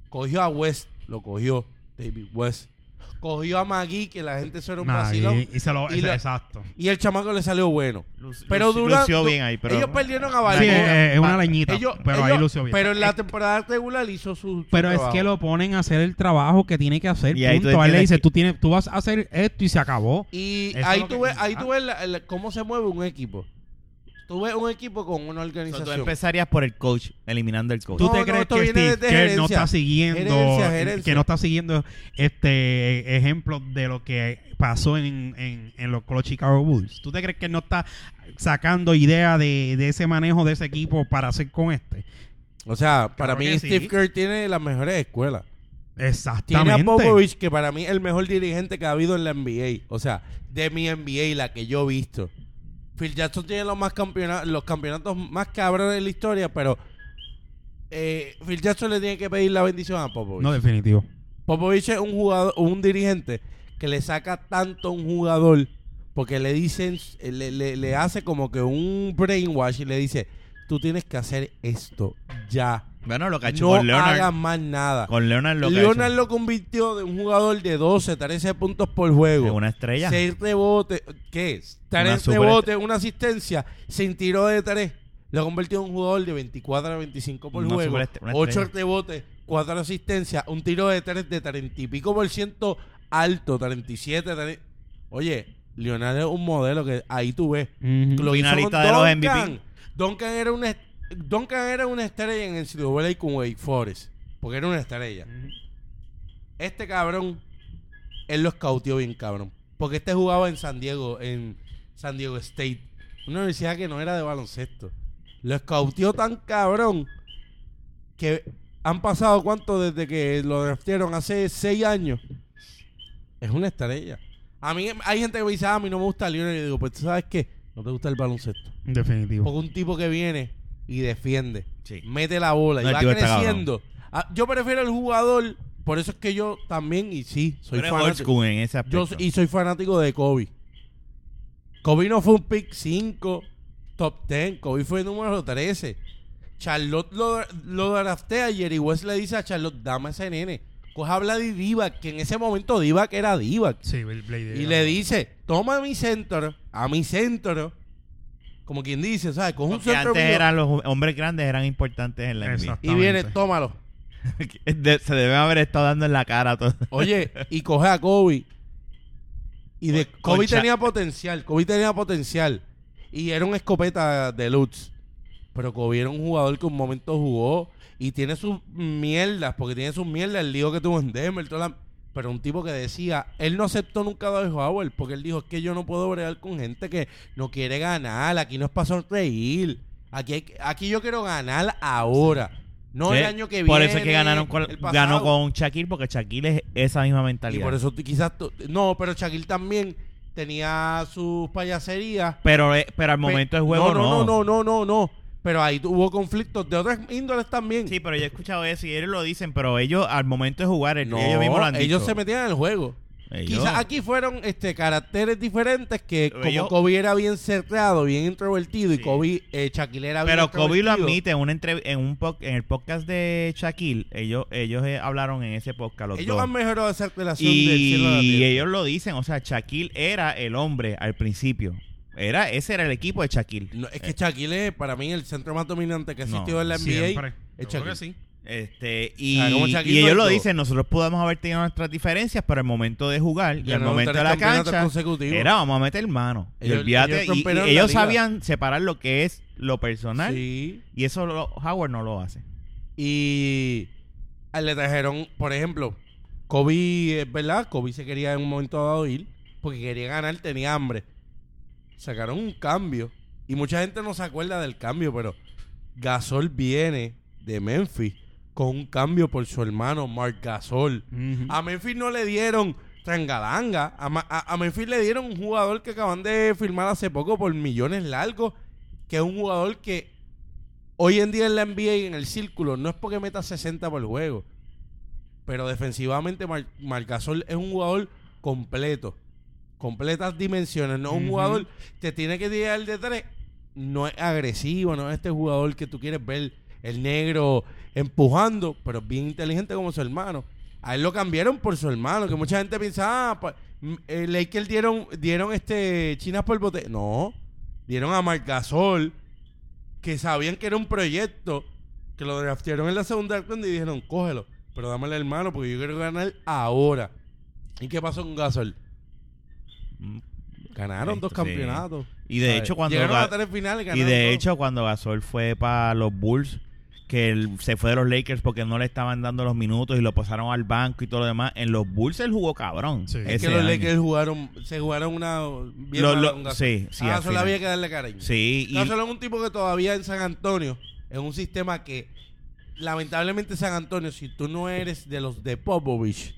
Cogió a West, lo cogió David West. Cogió a Magui, que la gente eso era un Nah, vacilón. y, se lo... Y ese- la- exacto. Y el chamaco le salió bueno. Lu- Pero lu- Durant... lució bien ahí, pero ellos perdieron a Sí, Balboa. es, es una leñita, Ellos- pero ahí lució bien. Pero en la Eh, temporada regular hizo su, su pero es que lo ponen a hacer el trabajo que tiene que hacer, Y ahí tú punto. A él le dice, que- tú, tienes, tú vas a hacer esto y se acabó. Y Eso ahí tú ves, ahí ah. tú ves la- la- cómo se mueve un equipo. Tú ves un equipo con una So, tú organización. empezarías por el coach, eliminando el coach. ¿Tú No, te no, crees que Steve Kerr no está siguiendo Gerencia, gerencia. que no está siguiendo este ejemplos de lo que pasó en, en, en los con los Chicago Bulls? ¿Tú te crees que él no está sacando idea de, de ese manejo de ese equipo para hacer con este? O sea, para Claro mí Steve sí. Kerr tiene las mejores escuelas. Tiene Exactamente. a Popovich, que para mí es el mejor dirigente que ha habido en la NBA. O sea, de mi NBA, la que yo he visto. Phil Jackson tiene los más campeonatos, los campeonatos más cabrones de la historia, pero eh, Phil Jackson le tiene que pedir la bendición a Popovich. No, definitivo. Popovich es un jugador, un dirigente que le saca tanto a un jugador porque le dicen, le, le- le hace como que un brainwash y le dice, tú tienes que hacer esto ya. Bueno, lo que ha hecho No con Leonard. hagas más nada. Con Leonard lo que ha Leonard hecho lo convirtió de un jugador de 12, 13 puntos por juego. es una estrella. 6 rebotes, ¿qué es? Una 3 super- rebotes, una asistencia, sin tiro de 3. Lo convirtió en un jugador de 24 a 25 por Una juego. super est- una 8 estrella. rebotes, 4 asistencias, un tiro de 3 de 30 y pico por ciento alto, 37. 30. Oye, Leonard es un modelo que ahí tú ves. Ujú. Lo hizo Finalista con de los Duncan. MVP. Duncan era una Duncan era una estrella en el NCAA con Wake Forest. Porque era una estrella. Este cabrón, él lo escautió bien, cabrón. Porque este jugaba en San Diego, en San Diego State. Una universidad que no era de baloncesto. Lo escautió tan cabrón que han pasado cuánto desde que lo draftearon hace seis años. Es una estrella. A mí hay gente que me dice, ah, a mí no me gusta Leonard. Y yo digo, pues tú sabes qué, no te gusta el baloncesto. Definitivo. Porque un tipo que viene y defiende, Sí. mete la bola No, y el va creciendo. Ah, yo prefiero el jugador, por eso es que yo también, y sí, soy old fanático. school en ese Yo, y soy fanático de Kobe. Kobe no fue un pick 5, top 10. Kobe fue número 13. Charlotte lo, lo draftea y Jerry West le dice a Charlotte, dame ese nene. Coja habla de Divac, que en ese momento Divac era Divac. Sí, el Blade. Y le dice, toma a mi centro, a mi centro. Como quien dice, ¿sabes? Coge un Porque centro antes mío eran los hombres grandes eran importantes en la NBA. Exacto. y viene, tómalo. [laughs] De- se deben haber estado dando en la cara a todos. Oye, y coge a Kobe. Y de Con- Kobe tenía potencial, Kobe tenía potencial. Y era una escopeta de Lutz. Pero Kobe era un jugador que un momento jugó y tiene sus mierdas, porque tiene sus mierdas, el lío que tuvo en Denver, toda la- pero un tipo que decía, él no aceptó nunca a Howard, porque él dijo, es que yo no puedo bregar con gente que no quiere ganar, aquí no es para sonreír, aquí, hay que- aquí yo quiero ganar ahora, no el año que viene. Por eso es que ganaron con, ganó con Shaquille, porque Shaquille es esa misma Y mentalidad. por eso quizás... no, pero Shaquille también tenía sus payaserías. pero, eh, pero al momento del juego no, no. no, no, no, no, no. Pero ahí hubo conflictos de otras índoles también. Sí, pero yo he escuchado eso y ellos lo dicen, pero ellos al momento de jugar, el- no, ellos mismos lo han ellos se metían en el juego. Ellos- Quizás aquí fueron este caracteres diferentes que como ellos- Kobe era bien cerrado, bien introvertido y. Kobe, eh, Shaquille era bien Pero Kobe lo admite en entrev- en un en el podcast de Shaquille, ellos ellos eh, hablaron en ese podcast los Ellos dos. han mejorado esa relación del cielo a la Y tierra. ellos lo dicen, o sea, Shaquille era el hombre al principio. Era ese era el equipo de Shaquille. No, es que Shaquille es para mí el centro más dominante que ha No, existido en la NBA. Siempre. es Yo creo que sí. Este, y, O sea, y ellos lo dicen, nosotros podemos haber tenido nuestras diferencias, pero el momento de jugar y el Ganaron momento de la cancha era vamos a meter mano. Y Ellos- olvídate, ellos y- y ellos sabían separar lo que es lo personal Sí. y eso lo- Howard no lo hace. Y le trajeron, por ejemplo, Kobe, es verdad, Kobe se quería en un momento dado ir porque quería ganar, tenía hambre. Sacaron un cambio y mucha gente no se acuerda del cambio, pero Gasol viene de Memphis con un cambio por su hermano Mark Gasol. A Memphis no le dieron trangalanga. A, a- a Memphis le dieron un jugador que acaban de firmar hace poco por millones largos. Que es un jugador que hoy en día en la NBA y en el círculo no es porque meta 60 por juego. Pero defensivamente Mar Marc Gasol es un jugador completo. Completas dimensiones. No un jugador que tiene que tirar de tres. No es agresivo, no es este jugador que tú quieres ver el negro empujando, pero es bien inteligente como su hermano. A él lo cambiaron por su hermano, que mucha gente piensa, ah, pues, eh, Lakers dieron, dieron este chinas por bote. No, dieron a Marc Gasol, que sabían que era un proyecto, que lo draftearon en la segunda ronda y dijeron, cógelo, pero dame al hermano porque yo quiero ganar ahora. ¿Y qué pasó con Gasol? Ganaron dos Sí. campeonatos. Y de hecho, cuando Llegaron Ga- a tres finales, Y de dos. hecho, cuando Gasol fue para los Bulls, que él se fue de los Lakers porque no le estaban dando los minutos y lo pasaron al banco y todo lo demás, en los Bulls él jugó cabrón. Sí. Es que los año. Lakers jugaron, se jugaron una bien Lo- sí, sí, A al Gasol final. había que darle cariño. Sí, y Gasol es un tipo que todavía en San Antonio, en un sistema que lamentablemente San Antonio, si tú no eres de los de Popovich,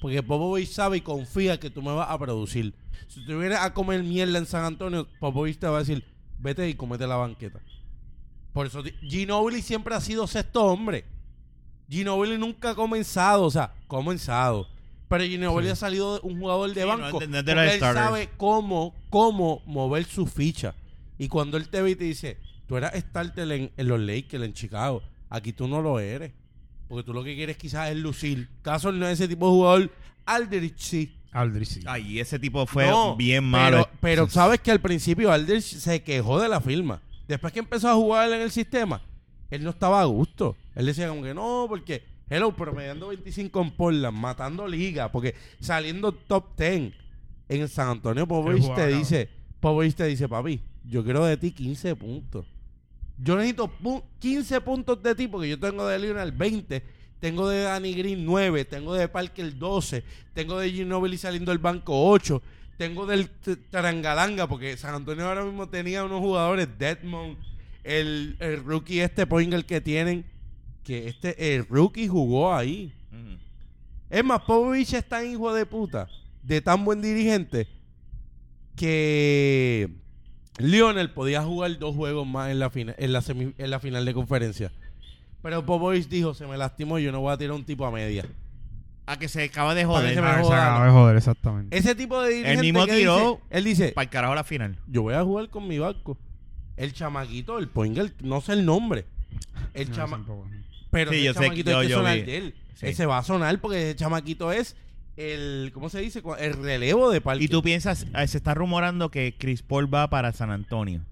porque Popovich sabe y confía que tú me vas a producir. Si tú vienes a comer mierda en San Antonio, Popovich te va a decir, vete y comete la banqueta. Por eso Ginobili siempre ha sido sexto hombre. Ginobili nunca ha comenzado, o sea, comenzado. Pero Ginobili Sí. ha salido de un jugador de Sí, banco. no él starters. sabe cómo, cómo mover su ficha. Y cuando él te ve y te dice, tú eras starter en, en los Lakers, en Chicago, aquí tú no lo eres. Porque tú lo que quieres quizás es lucir. Caso no es ese tipo de jugador. Aldrich sí. Aldrich, sí. ay, ese tipo fue No, bien malo. Pero, pero sabes que al principio Aldrich se quejó de la firma. Después que empezó a jugar en el sistema, él no estaba a gusto. Él decía como que no, porque, hello, promediando 25 en Portland, matando liga, porque saliendo top 10 en San Antonio, Popovich te dice, Popovich te dice, papi, yo quiero de ti 15 puntos. Yo necesito pu- 15 puntos de ti porque yo tengo de Lionel 20, tengo de Danny Green 9, tengo de Parker 12, tengo de Ginobili saliendo del banco 8, tengo del Tarangalanga porque San Antonio ahora mismo tenía unos jugadores, Deadmond, el, el rookie este Poingal que tienen, que este el rookie jugó ahí. Es más, Popovich es tan hijo de puta, de tan buen dirigente, que Lionel podía jugar dos juegos más en la, fina- en la, semi- en la final de conferencia. Pero Popovich dijo, se me lastimó, yo no voy a tirar un tipo a media. A que se acaba de joder. se me Ah, se acaba de joder, exactamente. Ese tipo de dirigente mismo que tiró dice- él dice, Para el carajo la final. yo voy a jugar con mi barco. El chamaquito, el Poingal, no sé el nombre. El No, chama. Pero Sí, ese yo chamaquito yo- que yo sonar vi. de él. Sí. Ese va a sonar porque ese chamaquito es el, ¿cómo se dice? El relevo de Parker. Y tú piensas, eh, se está rumorando que Chris Paul va para San Antonio.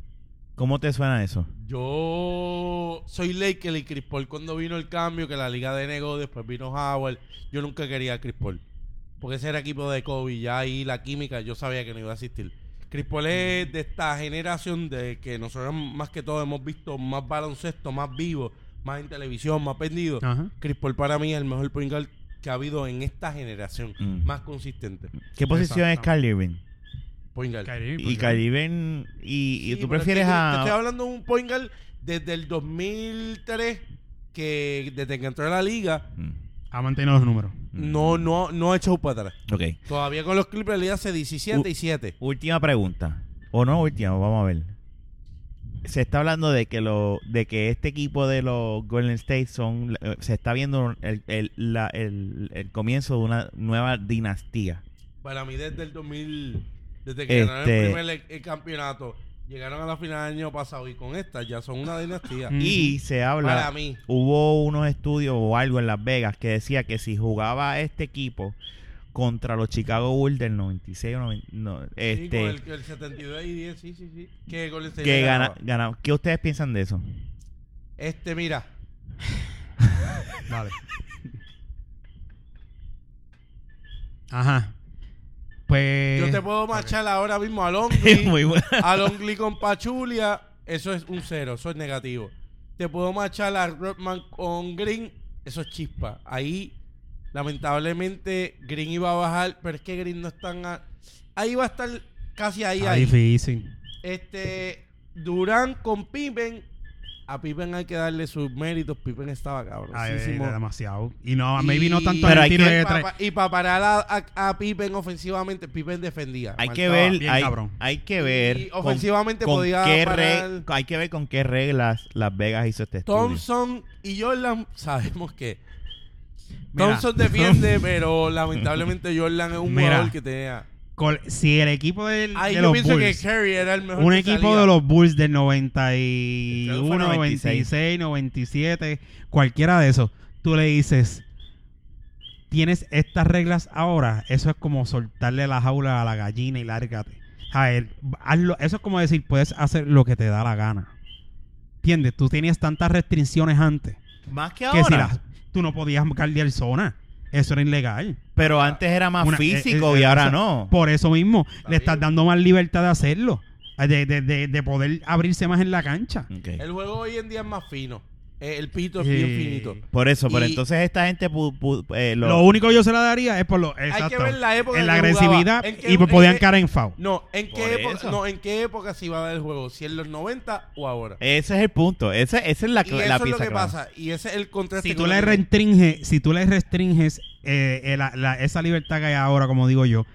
¿Cómo te suena eso? Yo soy Laker y Chris Paul cuando vino el cambio, que la liga denegó, después vino Howard. Yo nunca quería a Chris Paul. Porque ese era equipo de Kobe, ya ahí la química yo sabía que no iba a asistir. Chris Paul es de esta generación de que nosotros más que todo hemos visto más baloncesto, más vivo, más en televisión, más vendido. Ajá. Chris Paul para mí es el mejor point guard que ha habido en esta generación, Mm. más consistente. ¿Qué posición es. Kyrie Irving? Point guard. Kyrie, Y Kyrie Irving, y, y tú prefieres que Te a... estoy hablando de un point guard desde el 2003, que desde que entró a la liga, Mm, Ha mantenido los números. mm. no, no, no ha echado para atrás. Ok. Todavía con los Clippers le hace 17 y 7. Última pregunta. O no última, vamos a ver. Se está hablando de que lo, de que este equipo de los Golden State son, eh, se está viendo el, el, la- el- el comienzo de una nueva dinastía. Para mí desde el 2000, desde que ganaron Este- el primer eh, campeonato, llegaron a la final del año pasado y con esta ya son una dinastía. Y se habla, Para mí. hubo unos estudios o algo en Las Vegas que decía que si jugaba este equipo contra los Chicago Bulls del 96 o 90, no, Sí, este, con el, el 72 y 10, sí, sí, sí. Que Golden State que gana, gana- ¿Qué ustedes piensan de eso? Este, mira, [laughs] Dale. Ajá. Pues. yo te puedo marchar ahora mismo a [laughs] Longley. Muy bueno. a Longley con Pachulia, eso es un cero, eso es negativo. Te puedo marchar a Rodman con Green, eso es chispa. Ahí, lamentablemente, Green iba a bajar, pero es que Green no es tan... a- Ahí va a estar casi ahí, Está ahí. difícil. Este, Durán con Pippen, a Pippen hay que darle sus méritos, Pippen estaba cabrosísimo. demasiado. Y no, maybe no tanto Pero en hay el tiro que- de y tres. para, y para parar a, a- a Pippen ofensivamente, Pippen defendía. Hay que ver, bien hay, cabrón. hay que ver Y con- ofensivamente con podía qué parar- re- hay que ver con qué reglas Las Vegas hizo este estudio. Thompson y Jordan sabemos que Mira. Thompson defiende, [laughs] pero lamentablemente Jordan es un Mira. jugador que tenía. Col- Si el equipo del, Ahí de yo los pienso Bulls, que Curry era el mejor. un que equipo salía. de los Bulls del Creo que 91, fue 96. 96, 97, cualquiera de esos, tú le dices, tienes estas reglas ahora, eso es como soltarle la jaula a la gallina y lárgate. A ver, hazlo- eso es como decir, puedes hacer lo que te da la gana. ¿Entiendes? Tú tenías tantas restricciones antes Más que que si ahora. las, tú no podías guardiar zona. eso era ilegal. Pero antes era más Una- físico eh, eh, y ahora no. Por eso mismo, Está le estás bien. dando más libertad de hacerlo. De, de, de, de poder abrirse más en la cancha. Ok. El juego hoy en día es más fino. Eh, El pito es Sí. bien finito. Por eso, pero Y- entonces esta gente pu- pu- eh, lo- Lo único que yo se la daría es por lo Hay exacto, que ver la época en la agresividad ¿En qué- y en podían caer en foul. No, ¿en qué, época, eso. no, ¿en qué época se iba a dar el juego? ¿Si en los 90 o ahora? ese es el punto. Ese, esa es la, y cla- eso la es lo que clave. pasa. Y ese es el contraste. Si tú le restringes, si tú le restringes eh, eh, la- la- esa libertad que hay ahora, como digo yo,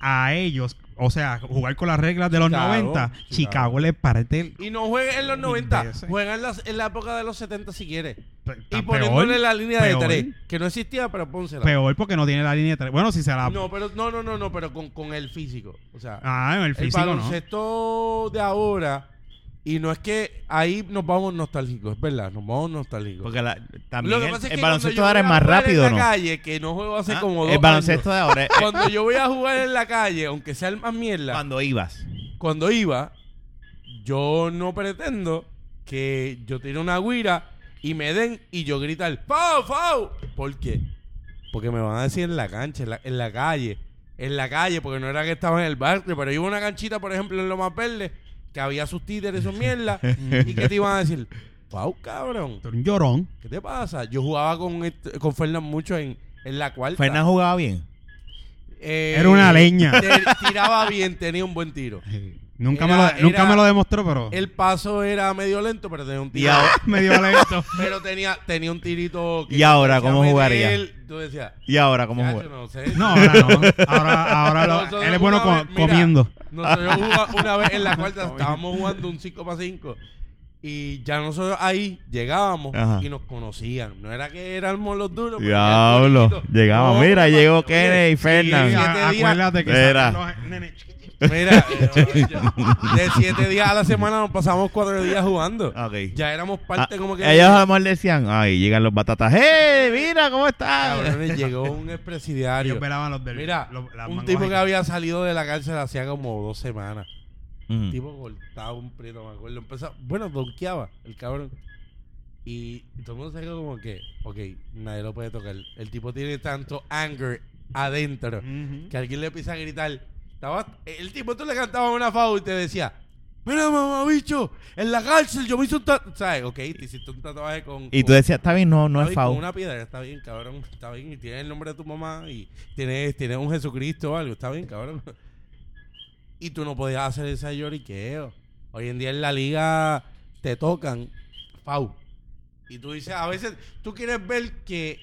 a ellos, o sea, jugar con las reglas de los Chicago, 90, Chicago. Chicago le parte el- Y no juegue en los Mil 90. veces. Juega en, las- en la época de los 70 si quieres. pe- Y peor, poniéndole la línea peor, de 3. Que no existía, pero pónsela. Peor porque no tiene la línea de tres. Bueno, si se la... No, pero no, no, no, no, pero con, con el físico. O sea, Ah, el el físico no. baloncesto de ahora. Y no es que ahí nos vamos nostálgicos, es verdad, nos vamos nostálgicos. Porque la- también Lo el, es el que baloncesto ahora es más rápido, en ¿no? la calle, que no juego hace Ah, como dos el baloncesto años. de ahora es [laughs] Cuando yo voy a jugar en la calle, aunque sea el más mierda, cuando ibas. cuando iba, yo no pretendo que yo tire una guira y me den y yo gritar ¡Fau, fau! ¿Por qué? Porque me van a decir en la cancha, en la, en la calle. En la calle, porque no era que estaba en el barrio, pero iba una canchita, por ejemplo, en Loma Verde, que había sus títeres, sus [laughs] mierdas, y que te iban a decir, ¡Fau, cabrón! Tú eres un llorón. ¿Qué te pasa? Yo jugaba con, este- con Fernan mucho en, en la cuarta. Fernan jugaba bien. Eh, Era una leña. te- tiraba bien, tenía un buen tiro. [laughs] Nunca, Era- me lo, nunca era- me lo demostró, pero... El paso era medio lento, pero tenía un Y ahora, [laughs] medio lento. [laughs] Pero tenía, tenía un tirito. ¿Y ahora cómo jugaría? Tú decías, y ahora, ¿cómo "Chacho, juega? no sé. No, ahora no. Ahora, ahora lo- Nosotros él es bueno una co- vez- mira, comiendo. Nosotros jugamos una vez en la cuarta, [laughs] estábamos jugando un 5 para 5. Y ya nosotros ahí llegábamos Ajá. y nos conocían. No era que éramos los duros. pero Diablo. Llegamos, No, mira, papá, llegó oye, Kenneth y Fernan. sí, a- siete días- acuérdate que Era. los chiquititos. Mira, [laughs] eh, de 7 días a la semana nos pasamos 4 días jugando. Ya éramos Ah, parte como que... ellos a lo mejor decían, ay, llegan los batatas. ¡Hey, mira cómo está! Cabrones, llegó un [laughs] expresidiario. Los del... Mira, los- un tipo que había salido de la cárcel hacía como dos semanas. Mm. tipo cortado, un prieto, me acuerdo. Empezaba, bueno, donkeaba el cabrón. Y, todo el mundo se quedó como que, ok, nadie lo puede tocar. El tipo tiene tanto anger adentro Ujú. que alguien le empieza a gritar. Estaba, el tipo tú le cantabas una faula y te decía, mira mamá bicho, en la cárcel yo me hice un tatuaje. ¿Sabes? Ok, te hiciste un tatuaje con... Y tú con- decías, está bien, no, no es bien, con una piedra, está bien, cabrón. Está bien. Y tienes el nombre de tu mamá y tienes, tienes un Jesucristo o algo. Está bien, cabrón. Y tú no podías hacer ese lloriqueo. Hoy en día en la liga te tocan FAU. Y tú dices, a veces tú quieres ver que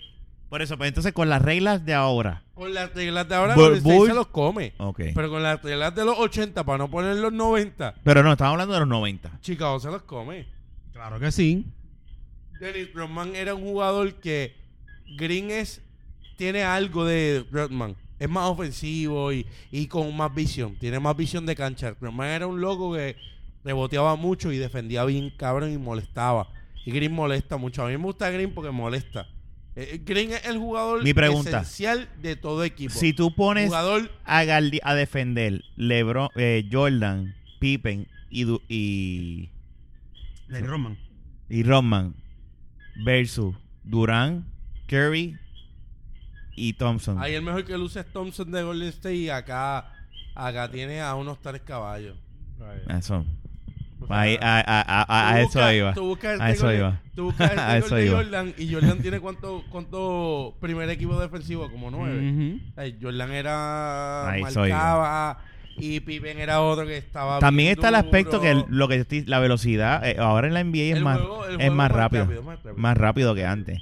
Por eso, pues entonces con las reglas de ahora. con las reglas de ahora Bulls- se los come. Ok. Pero con las reglas de los 80, para no poner los 90, Pero no, estamos hablando de los 90. Chicago se los come. Claro que sí. Dennis Rodman era un jugador que Green es tiene algo de Rodman. Es más ofensivo y, y con más visión. Tiene más visión de cancha. Rodman era un loco que reboteaba mucho y defendía bien cabrón y molestaba. Y Green molesta mucho. A mí me gusta Green porque molesta. Eh, Green es el jugador Mi pregunta. esencial de todo equipo. Si tú pones jugador a, Galdi- a defender LeBron, eh, Jordan, Pippen y, Du- y, Roman. y Rodman versus Durán, Curry y Thompson. ahí el mejor que luce es Thompson de Golden State y acá acá tiene a unos tres caballos. Eso. Ahí- a, a- eso iba. Tú buscas el A eso iba. Tú buscas el [laughs] A eso iba. Jordan y Jordan tiene cuánto, cuánto primer equipo defensivo, como nueve. Sea, Jordan era Ahí marcaba y Pippen era otro que estaba También está el aspecto que el- lo que la velocidad eh, ahora en la NBA es El más juego- es juego más rápido, rápido, más rápido. más rápido que antes.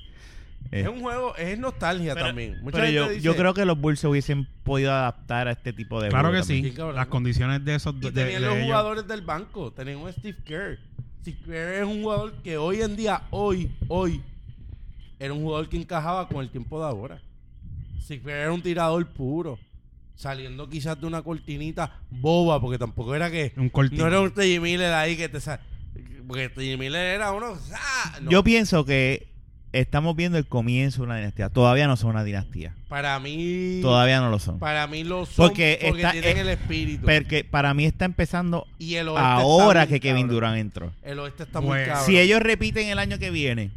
Eh, Es un juego, es nostalgia pero- también. Mucha pero gente yo, dice, yo creo que los Bulls se hubiesen podido adaptar a este tipo de Claro juego que también. sí. Cabrón. Las condiciones de esos y de, tenían de los ellos. jugadores del banco, tenían un Steve Kerr. Steve Kerr es un jugador que hoy en día, hoy, hoy, era un jugador que encajaba con el tiempo de ahora. Steve Kerr era un tirador puro, saliendo quizás de una cortinita boba, porque tampoco era que Un cortín. no era un Reggie Miller ahí que te sa- porque Reggie Miller era uno, ¡ah! No, Yo pienso que estamos viendo el comienzo de una dinastía. Todavía no son una dinastía. para mí, Todavía no lo son. para mí lo son Porque porque, está- tienen eh, el espíritu. Porque para mí está empezando y el oeste ahora está que Kevin. Durant entró. El oeste está muy cabrón. Si ellos repiten el año que viene,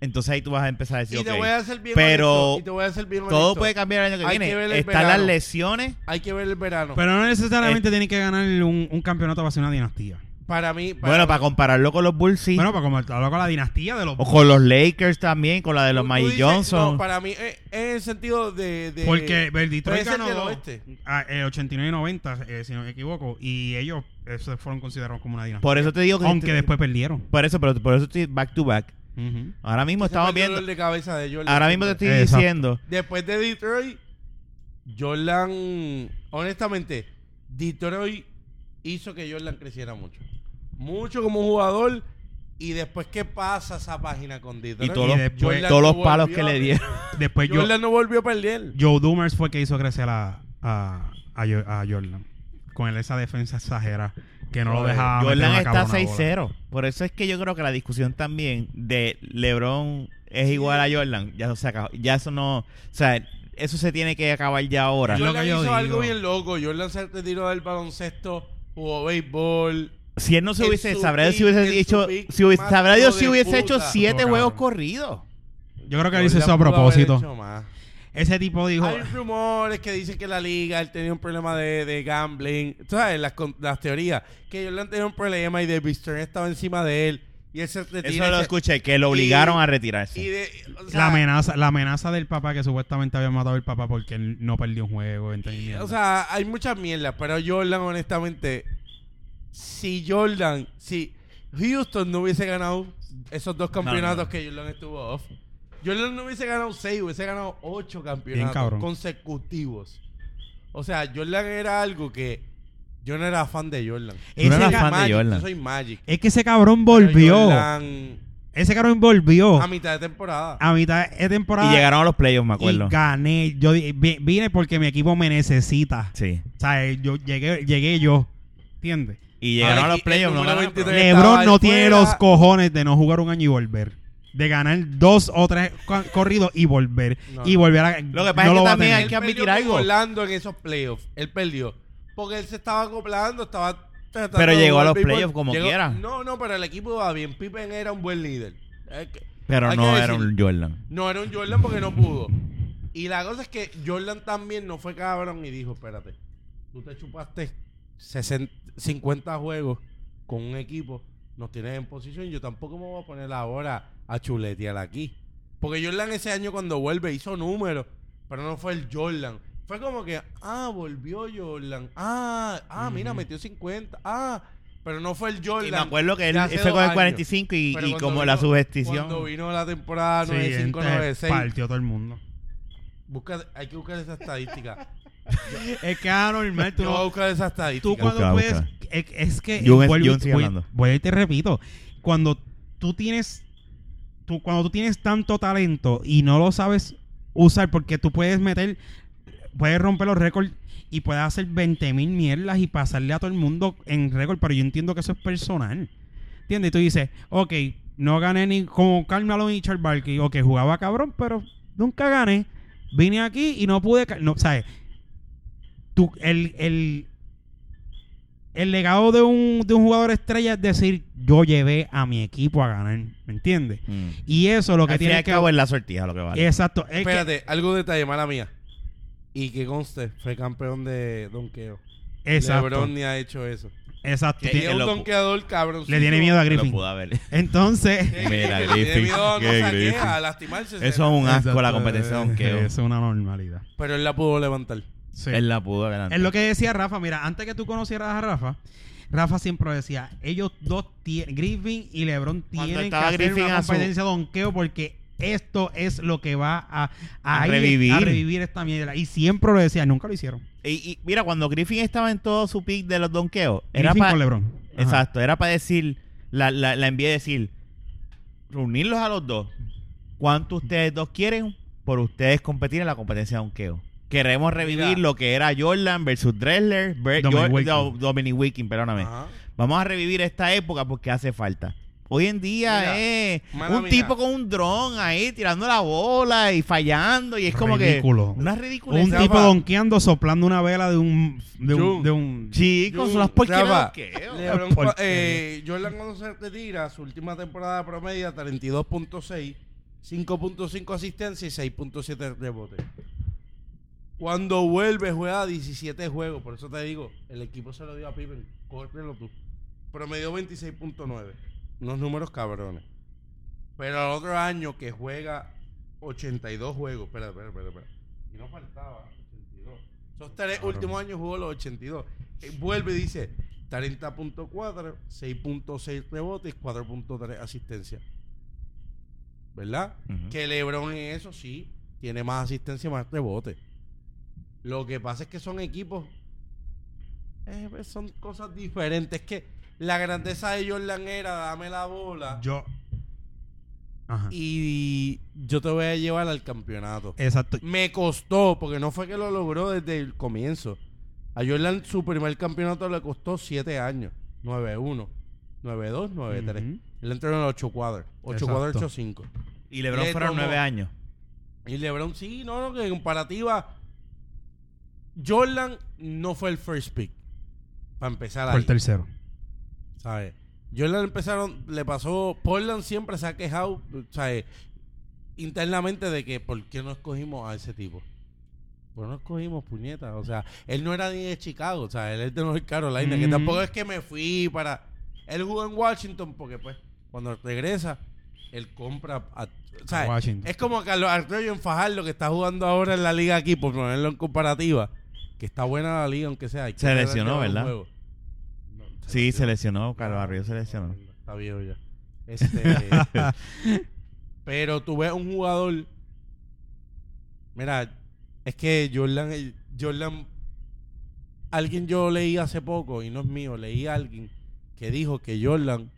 entonces ahí tú vas a empezar a decir, y te ok, voy a hacer bien pero honesto, y te voy a hacer bien todo honesto. puede cambiar el año que Hay viene. que ver el Están las lesiones. Hay que ver el verano. Pero no necesariamente tiene que ganar un, un campeonato para ser una dinastía. Para mí, para bueno, mí- para compararlo con los Bulls, sí. Bueno, para como hablo con la dinastía de los o con los Lakers también, con la de los tú- tú Magic dices- Johnson. no, para mí es en el sentido de, de Porque el Detroit ganó dos, oeste. el 89 y 90, eh, si no me equivoco, y ellos esos fueron considerados como una dinastía. por eso te digo que... Aunque después perdieron. Por eso, pero por eso estoy back to back. Ahora mismo Ese estamos el viendo... dolor de cabeza de Jordan Ahora mismo te estoy Exacto. diciendo... Después de Detroit, Jordan, honestamente, Detroit hizo que Jordan creciera mucho. Mucho como jugador. Y después, ¿qué pasa esa página con Y Detroit? todos Y los, después- todos los palos que le dieron. [laughs] Después yo, Jordan no volvió a perder. Joe Dumers fue el que hizo crecer a, a, a, a Jordan. Con él esa defensa exagera que no lo dejaba. Jordan está cabrona bola. 6-0. Por eso es que yo creo que la discusión también de LeBron es igual a Jordan. Ya, se acabó. ya eso no... O sea, eso se tiene que acabar ya ahora. Jordan que yo hizo digo. algo bien loco. Jordan se retiró del baloncesto, jugó béisbol. Si él no se hubiese... Sabrá Dios si hubiese hecho... Si hubiese, sabrá Dios si hubiese hecho siete juegos corridos. Yo creo que él hizo eso a propósito. Ese tipo dijo. Hay rumores que dicen que la liga él tenía un problema de, de gambling. Tú sabes, las, con- las teorías. Que Jordan tenía un problema y David Stern estaba encima de él. Y él se retira. Eso y lo escuché, que lo obligaron y- a retirarse. y de- o sea, la amenaza, la amenaza del papá que supuestamente había matado al papá porque él no perdió un juego. ¿entendí? O sea, hay muchas mierdas, pero Jordan, honestamente, si Jordan, si Houston no hubiese ganado esos dos campeonatos no. que Jordan estuvo off, Jordan no hubiese ganado seis, hubiese ganado ocho campeonatos consecutivos. O sea, Jordan era algo que yo no era fan de Jordan. No Yo eras soy fan de Magic, Jordan. Yo soy Magic. es que ese cabrón volvió. Jordan, Ese cabrón volvió a mitad de temporada. a mitad de temporada. Y llegaron a los playoffs, me acuerdo. Y gané. Yo vine porque mi equipo me necesita. Sí. O sea, yo llegué, llegué yo. ¿Entiendes? Y llegaron a y los playoffs. el no número ganaron, 23 pero- estaba LeBron no tiene fuera. los cojones de no jugar un año y volver. De ganar dos o tres co- corridos y volver. No. y volver a. Lo que pasa no es que a también hay que admitir algo. Orlando en esos playoffs. Él perdió. Porque él se estaba acoplando, estaba Pero llegó a los playoffs como quiera. No, no, pero el equipo iba bien. Pippen era un buen líder. Pero no era un Jordan. No era un Jordan porque no pudo. Y la cosa es que Jordan también no fue cabrón y dijo, espérate, tú te chupaste 60, 50 juegos con un equipo, nos tienes en posición, yo tampoco me voy a poner ahora a chuletear aquí. Porque Jordan ese año cuando vuelve hizo números, pero no fue el Jordan. Fue como que, ah, volvió Jordan. Ah, ah, mira, metió 50. Ah, pero no fue el Jordan. Y me acuerdo que él fue con el años. 45 y, y como vino- la subestición. Cuando vino la temporada Sí, 95 entonces 96 partió todo el mundo. Busca, hay que buscar esa estadística. [laughs] [laughs] Es que es anormal. Tú, Yo voy a no- buscar esa estadística. tú cuando Busca, puedes. busca. Es, es que. Es- vuelvo y- sigue voy- hablando. voy y te repito. Cuando tú tienes. Tú, cuando tú tienes tanto talento y no lo sabes usar, porque tú puedes meter. Puedes romper los récords y puedes hacer 20 mil mierdas y pasarle a todo el mundo en récord, pero yo entiendo que eso es personal. ¿Entiendes? Y tú dices, ok, no gané ni como Carmelo y Charles Barkley, ok, jugaba cabrón, pero nunca gané. Vine aquí y no pude. ca- No, ¿sabes? Tú, el, el, el legado de un, de un jugador estrella es decir, yo llevé a mi equipo a ganar. ¿Me entiendes? Mm. Y eso lo que tiene que. cabo es la sortija lo que vale. Exacto. es que- Espérate, algo detalle, mala mía. Y que conste, fue campeón de donqueo. exacto. LeBron ni ha hecho eso. Exacto. Que- Y Tiene- es un lo- donkeador cabrón. le tiene miedo a Lo Griffin. pudo haber. [laughs] Entonces. Mira, Tiene Griffin, miedo a, no saquea, a lastimarse. Eso es un asco la Exacto, competición. eh, Que Eso es una normalidad. Pero él la pudo levantar. Sí. él la pudo ganar. Es lo que decía Rafa. Mira, antes que tú conocieras a Rafa, Rafa siempre decía, ellos dos tienen, Griffin y LeBron tienen que hacer Griffin una su- competencia de donqueo porque esto es lo que va a, a A ir- revivir. a revivir esta mierda. Y siempre lo decía, nunca lo hicieron. Y, y mira, cuando Griffin estaba en todo su pick de los donkeos, era Griffin para. con LeBron. Ajá. Exacto, era para decir, la, la, la envié a decir, reunirlos a los dos. ¿Cuánto ustedes dos quieren por ustedes competir en la competencia de donkeo? Queremos revivir Mira. lo que era Jordan versus Dressler, Dominic no, Dominic Wilkins, perdóname. Ajá. Vamos a revivir esta época porque hace falta. Hoy en día Mira, es un mía. tipo con un dron ahí tirando la bola y fallando y es como Ridículo. que una ridícula. Un tipo donkeando soplando una vela de un... De un, de un Chicos, son las Rafa, porquerías eh, Jordan cuando se retira, su última temporada promedia 32.6 5.5 asistencia y 6.7 rebotes. Cuando vuelve, juega 17 juegos. Por eso te digo, el equipo se lo dio a Pippen. Córrelo tú. Promedió 26.9. Unos números cabrones. Pero el otro año que juega 82 juegos. Espera, espera, espera. espera. Y no faltaba 82. Esos tres últimos años jugó los 82. Eh, vuelve y dice 30.4, 6.6 rebotes, 4.3 asistencia. ¿Verdad? Ujú. Que LeBron en eso sí tiene más asistencia y más rebotes. Lo que pasa es que son equipos. eh, pues son cosas diferentes. Es que la grandeza de Jordan era dame la bola Yo. Ajá. y yo te voy a llevar al campeonato. Exacto. Me costó, porque no fue que lo logró desde el comienzo. A Jordan su primer campeonato le costó 7 años. 9-1, 9-2, 9-3. Ujú. Él entró en el 8 cuadros. 8 Exacto. cuadros, 8-5. Y LeBron Le fueron tomó- nueve años. Y LeBron sí, no, no, que en comparativa. Jordan no fue el first pick. Para empezar ahí. el tercero. ¿Sabes? Jordan empezaron, le pasó. Portland siempre se ha quejado, ¿sabes? Internamente de que, ¿por qué no escogimos a ese tipo? Pues no escogimos puñetas. O sea, él no era ni de Chicago, o sea, él es de North Carolina. Que Mm. tampoco es que me fui para. Él jugó en Washington porque, pues, cuando regresa, él compra. A. Washington. Es como Carlos Arroyo en Fajardo que está jugando ahora en la liga aquí, por ponerlo en comparativa. Que está buena la liga, aunque sea. hay que Se lesionó, ¿verdad? No, Sí, se lesionó. Carlos Barrio se lesionó. Está viejo ya. [laughs] Este, pero tú ves un jugador. Mira, es que Jordan, Jordan, alguien yo leí hace poco y no es mío, leí a alguien que dijo que Jordan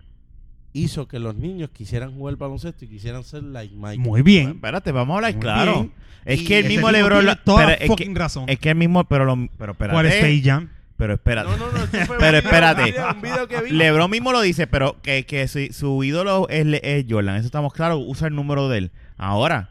hizo que los niños quisieran jugar baloncesto y quisieran ser like Mike. Muy bien. Espérate, vamos a hablar Muy claro. bien. Es Y que el mismo LeBron. tiene toda pero es que, razón. es que el mismo. Pero, lo, pero espérate. ¿Cuál es Jam? Pero espérate. No, no, no, [laughs] un Pero video- espérate. Un video, un video que vi. LeBron mismo lo dice, pero que, que su, su ídolo es, Le- es Jordan. Eso estamos claros. Usa el número de él. Ahora,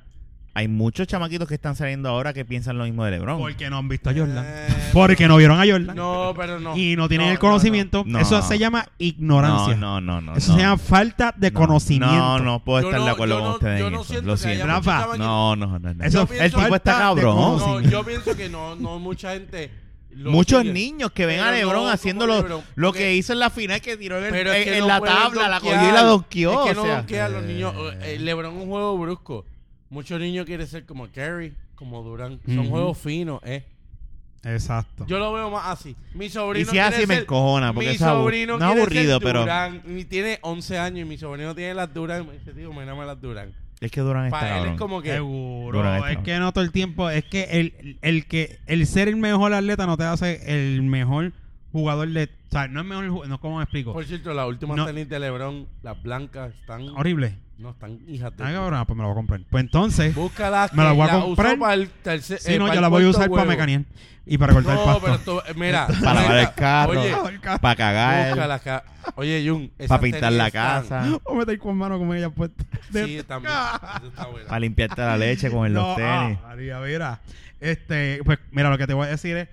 hay muchos chamaquitos que están saliendo ahora que piensan lo mismo de LeBron. Porque no han visto a Jordan. Eh, Porque no vieron a Jordan. No, pero no. y no tienen No, el conocimiento. no, no. Eso se llama ignorancia. No, no, no. Eso no. se llama falta de No, conocimiento. No, no puedo estar no- de acuerdo con no- ustedes yo en no siento Lo que haya siento. Rafa, No, no, no. no. Eso el tipo está cabrón. No, yo pienso que no, no mucha gente. Muchos sigue. niños que ven Pero a LeBron no haciendo lo, LeBron, lo que hizo en la final que tiró en, el- Pero es que en no la tabla, la cogió y la donkeó. Es que no o sea. donkea a los niños. Eh. Eh, LeBron es un juego brusco. Muchos niños quieren ser como Curry, como Durant. Son Ujú. juegos finos, eh. Exacto. Yo lo veo más así. Mi sobrino Y si es quiere así me ser- encojona, porque mi es abu- sobrino no quiere aburrido, ser pero- Durant. Y tiene 11 años y mi sobrino tiene las Durant. Me dice, tío, me llama las Durant. Es que Durán está Para él cabrón. es como que... Seguro. Durán está Es que no todo el tiempo. Es que el, el que el ser el mejor atleta no te hace el mejor jugador de. O sea, no es mejor. No, ¿cómo me explico? Por cierto, las últimas No. tenis de LeBron, las blancas, están... Horrible. No, están hijas de... Ah, cabrón, pues me lo voy a comprar. Pues entonces. Búscala. Me la voy a comprar. para el tercer- Sí, eh, no, para yo el la voy a usar para mecaniel y para cortar No, el pasto. pero esto, mira. [laughs] Para lavar el carro. Oye, Para cagar. búscala acá. Oye, Jun. Para pintar tenis la están- casa. O meter con mano como ella puesta. Sí, también. Eso está bueno. Para limpiarte la leche con los No, tenis. ah, María, mira. Este, pues, mira, lo que te voy a decir es.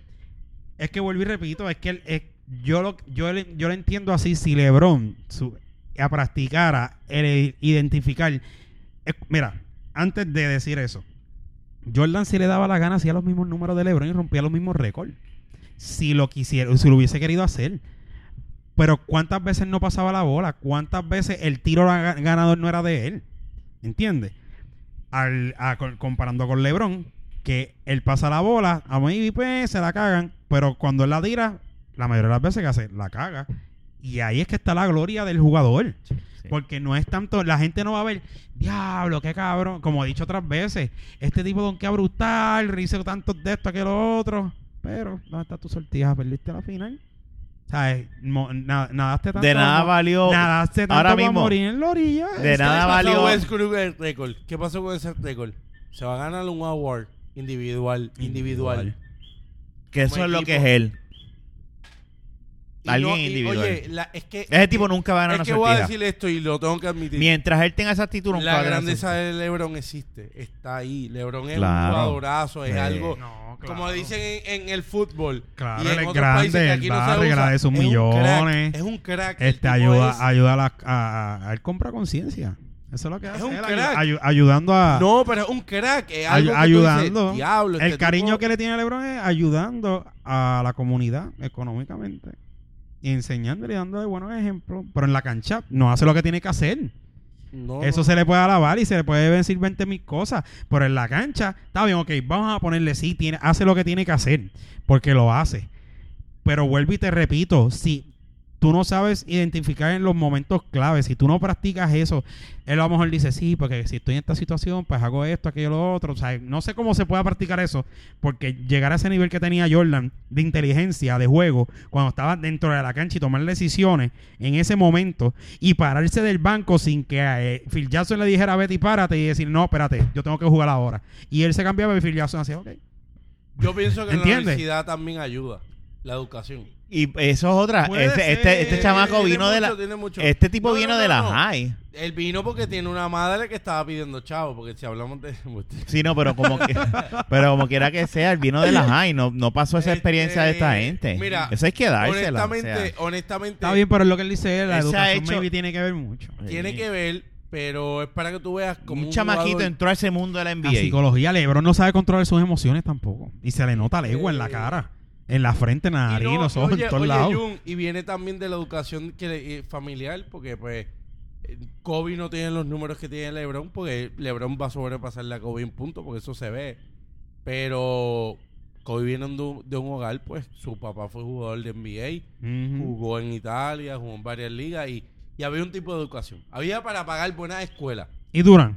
Es que vuelvo y repito, es que el- yo lo yo yo lo entiendo así. Si LeBron su, a practicara el identificar. mira, antes de decir eso, Jordan si le daba la gana hacía los mismos números de LeBron y rompía los mismos récords. Si lo quisiera, si lo hubiese querido hacer. Pero cuántas veces no pasaba la bola, cuántas veces el tiro ga- ganador no era de él. ¿Entiendes? Al, comparando con LeBron, que él pasa la bola, a mí pues, se la cagan, pero cuando él la tira, la mayoría de las veces que hace, la caga. Y ahí es que está la gloria del jugador. Sí. Porque no es tanto, la gente no va a ver, diablo, qué cabrón, como he dicho otras veces, este tipo donkea brutal, hizo tantos de esto, aquello otro. Pero, ¿dónde está tu sortija? ¿Perdiste la final? ¿Sabes? Mo- na- nadaste tanto. De nada valió. Nadaste tanto ahora mismo, morir en la orilla. de nada ¿Qué pasó valió. Westbrook el récord? ¿Qué pasó con ese récord? Se va a ganar un award individual. Individual. Que eso como es lo que es él. Y Alguien no- y, individual. oye, la- es que. Ese tipo nunca va a ganar Es una que voy a sortija. decir esto y lo tengo que admitir. Mientras él tenga esa actitud, nunca va la a ganar grandeza sortija. de LeBron existe. Está ahí. LeBron es Claro. un jugadorazo. Es Sí. algo. No, Como claro. dicen en, en el fútbol. Claro, y en él es otros países que grande, aquí él no se barre, usa, agradece un es un millones. crack, es un crack. el Este tipo ayuda, es- ayuda a, la, a, a- a él compra conciencia. Eso es lo que Es hace un él, crack. ayu- ayu- ayudando a... No, pero es un crack. Es algo ayudando. dices, Diablo, el este cariño tipo- que le tiene a LeBron es ayudando a la comunidad económicamente. Y enseñándole y dándole buenos ejemplos. Pero en la cancha no hace lo que tiene que hacer. No, Eso no. se le puede alabar y se le puede decir 20 mil cosas. Pero en la cancha, está bien, ok, vamos a ponerle sí, tiene, hace lo que tiene que hacer. Porque lo hace. Pero vuelvo y te repito, si tú no sabes identificar en los momentos claves, si tú no practicas eso, él a lo mejor dice, sí, porque si estoy en esta situación, pues hago esto, aquello, lo otro. O sea, no sé cómo se pueda practicar eso, porque llegar a ese nivel que tenía Jordan de inteligencia, de juego, cuando estaba dentro de la cancha y tomar decisiones en ese momento y pararse del banco sin que eh, Phil Jackson le dijera, Betty, párate y decir, no, espérate, yo tengo que jugar ahora. Y él se cambiaba y Phil Jackson hacía, ok. Yo pienso que la universidad también ayuda. La educación. Y eso es otra. Puede Este, este, este chamaco Tiene vino de la. mucho, tiene mucho. Este tipo No, vino no, de la no. high. Él vino porque tiene una madre que estaba pidiendo chavo. Porque si hablamos de. [laughs] Sí, no, pero como que, [laughs] pero como quiera que sea, él vino de la high, no, no pasó esa Este, experiencia de esta gente. mira, eso hay que dársela. o honestamente, sea. honestamente. Está bien, pero es lo que él dice, la Él se ha educación hecho- maybe tiene que ver mucho. Tiene Sí. que ver, pero es para que tú veas como un chamaquito jugador- entró a ese mundo de la La NBA. psicología, Lebron no sabe controlar sus emociones tampoco. Y se le nota legua en la Eh, cara, en la frente, nariz, no, los ojos, oye, en todos oye, lados. Jun, y viene también de la educación que le- eh, familiar, porque pues eh, Kobe no tiene los números que tiene LeBron, porque LeBron va a sobrepasarle a Kobe en punto, porque eso se ve. Pero Kobe viene de un, de un hogar, pues su papá fue jugador de NBA, jugó en Italia, jugó en varias ligas y, y había un tipo de educación. Había para pagar buenas escuelas. Y Durán.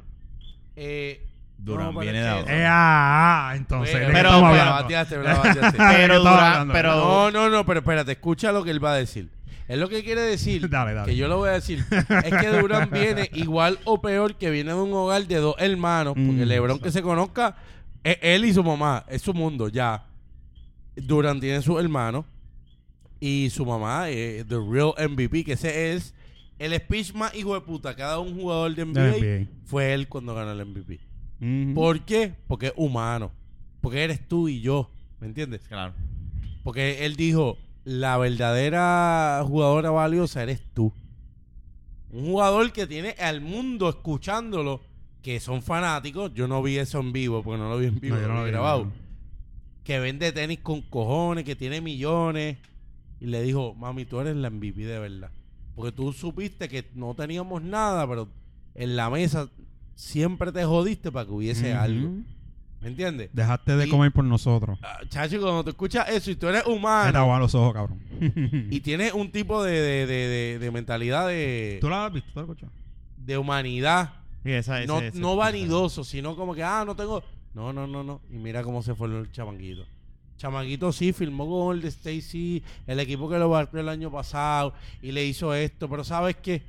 Eh, Durán viene abajo. Eh, ah, ah, entonces. Pero- ¿de qué pero- bateaste, [laughs] No, no, no, pero espérate, escucha lo que él va a decir. Es lo que quiere decir, [laughs] Dale, dale. que yo lo voy a decir, es que Durán [laughs] viene igual o peor que viene de un hogar de dos hermanos, porque Mm, Lebron que se conozca, es él y su mamá, es su mundo, ya. Durán tiene sus hermanos y su mamá, eh, The Real MVP, que ese es el speech más hijo de puta. Cada un jugador de NBA, De NBA. fue él cuando ganó el MVP. ¿Por qué? Porque es humano. Porque eres tú y yo. ¿Me entiendes? Claro. Porque él dijo, la verdadera jugadora valiosa eres tú. Un jugador que tiene al mundo escuchándolo, que son fanáticos. Yo no vi eso en vivo, porque no lo vi en vivo, No, yo no lo vi vi, grabado. no. Que vende tenis con cojones, que tiene millones. Y le dijo, mami, tú eres la MVP de verdad. Porque tú supiste que no teníamos nada, pero en la mesa siempre te jodiste para que hubiese algo. ¿Me entiendes? Dejaste de Y- comer por nosotros. Ah, Chacho, cuando tú escuchas eso y tú eres humano tapaba los ojos, cabrón. y tienes un tipo de, de, de, mentalidad de, ¿Tú la has visto? ¿Tú la has escuchado? de humanidad, Sí, esa- no, no vanidoso, sino como que, ah, no tengo. No, no, no, no. Y mira cómo se fue el chamanguito. Chamanguito sí, filmó con el de Stacy, el equipo que lo partió el año pasado y le hizo esto, pero ¿sabes qué?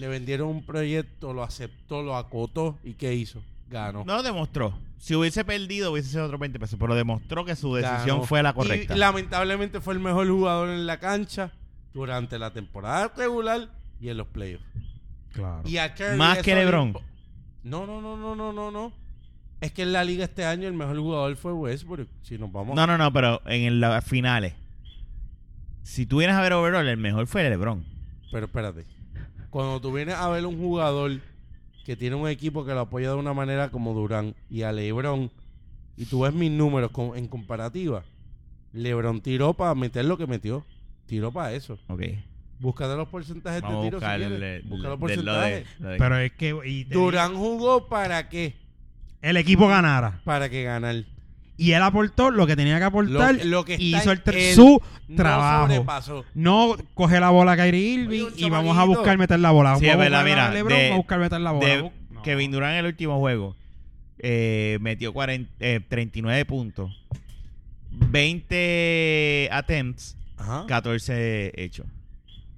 Le vendieron un proyecto, lo aceptó, lo acotó y ¿qué hizo? Ganó. No lo demostró. Si hubiese perdido, hubiese sido otro 20 pesos. Pero demostró que su decisión Ganó. fue la correcta. Y lamentablemente fue el mejor jugador en la cancha durante la temporada regular y en los playoffs. Claro. Y a Curry Más que le LeBron. No, no, no, no, no, no, no. Es que en la liga este año el mejor jugador fue Westbrook. Si nos vamos. No, no, no, pero en las finales. Si tú vienes a ver overall, el mejor fue LeBron. Pero espérate. Cuando tú vienes a ver un jugador que tiene un equipo que lo apoya de una manera como Durán y a LeBron, y tú ves mis números con- en comparativa, LeBron tiró para meter lo que metió. Tiró para eso. Ok. Búscate los porcentajes Vamos de tiro si el- Busca los porcentajes. de- lo de- Pero es que y Durán jugó para qué? el equipo ganara. Para que ganar. Y él aportó lo que tenía que aportar Lo- lo que y está hizo el su No trabajo. sobrepasó. No coge la bola a Kyrie Irving Oye, y vamos a buscar meter la bola. Sí, Vamos a verdad, buscar a mira, LeBron, de- vamos a buscar meter la bola. de no. Kevin Durant en el último juego eh, metió 40, eh, 39 puntos, 20 attempts, Ajá. 14 hechos.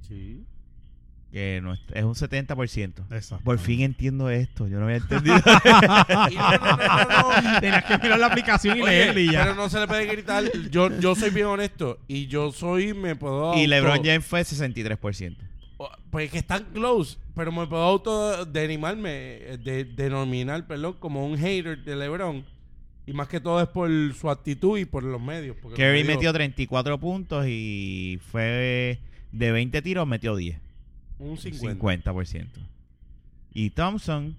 Sí. Que no es, es un 70%. Exacto. Por fin entiendo esto. Yo no había entendido. [laughs] [laughs] Y no, no, no, no, no. Tenías que mirar la aplicación y Oye, leerla y ya. pero no se le puede gritar. Yo, yo soy bien honesto. Y yo soy, me puedo. y LeBron James fue 63%. Pues que están close. Pero me puedo auto denimarme, de, denominar, perdón, como un hater de LeBron. Y más que todo es por su actitud y por los medios. Kerry medios- metió 34 puntos y fue de 20 tiros, metió 10. Un 50. 50%. Y Thompson,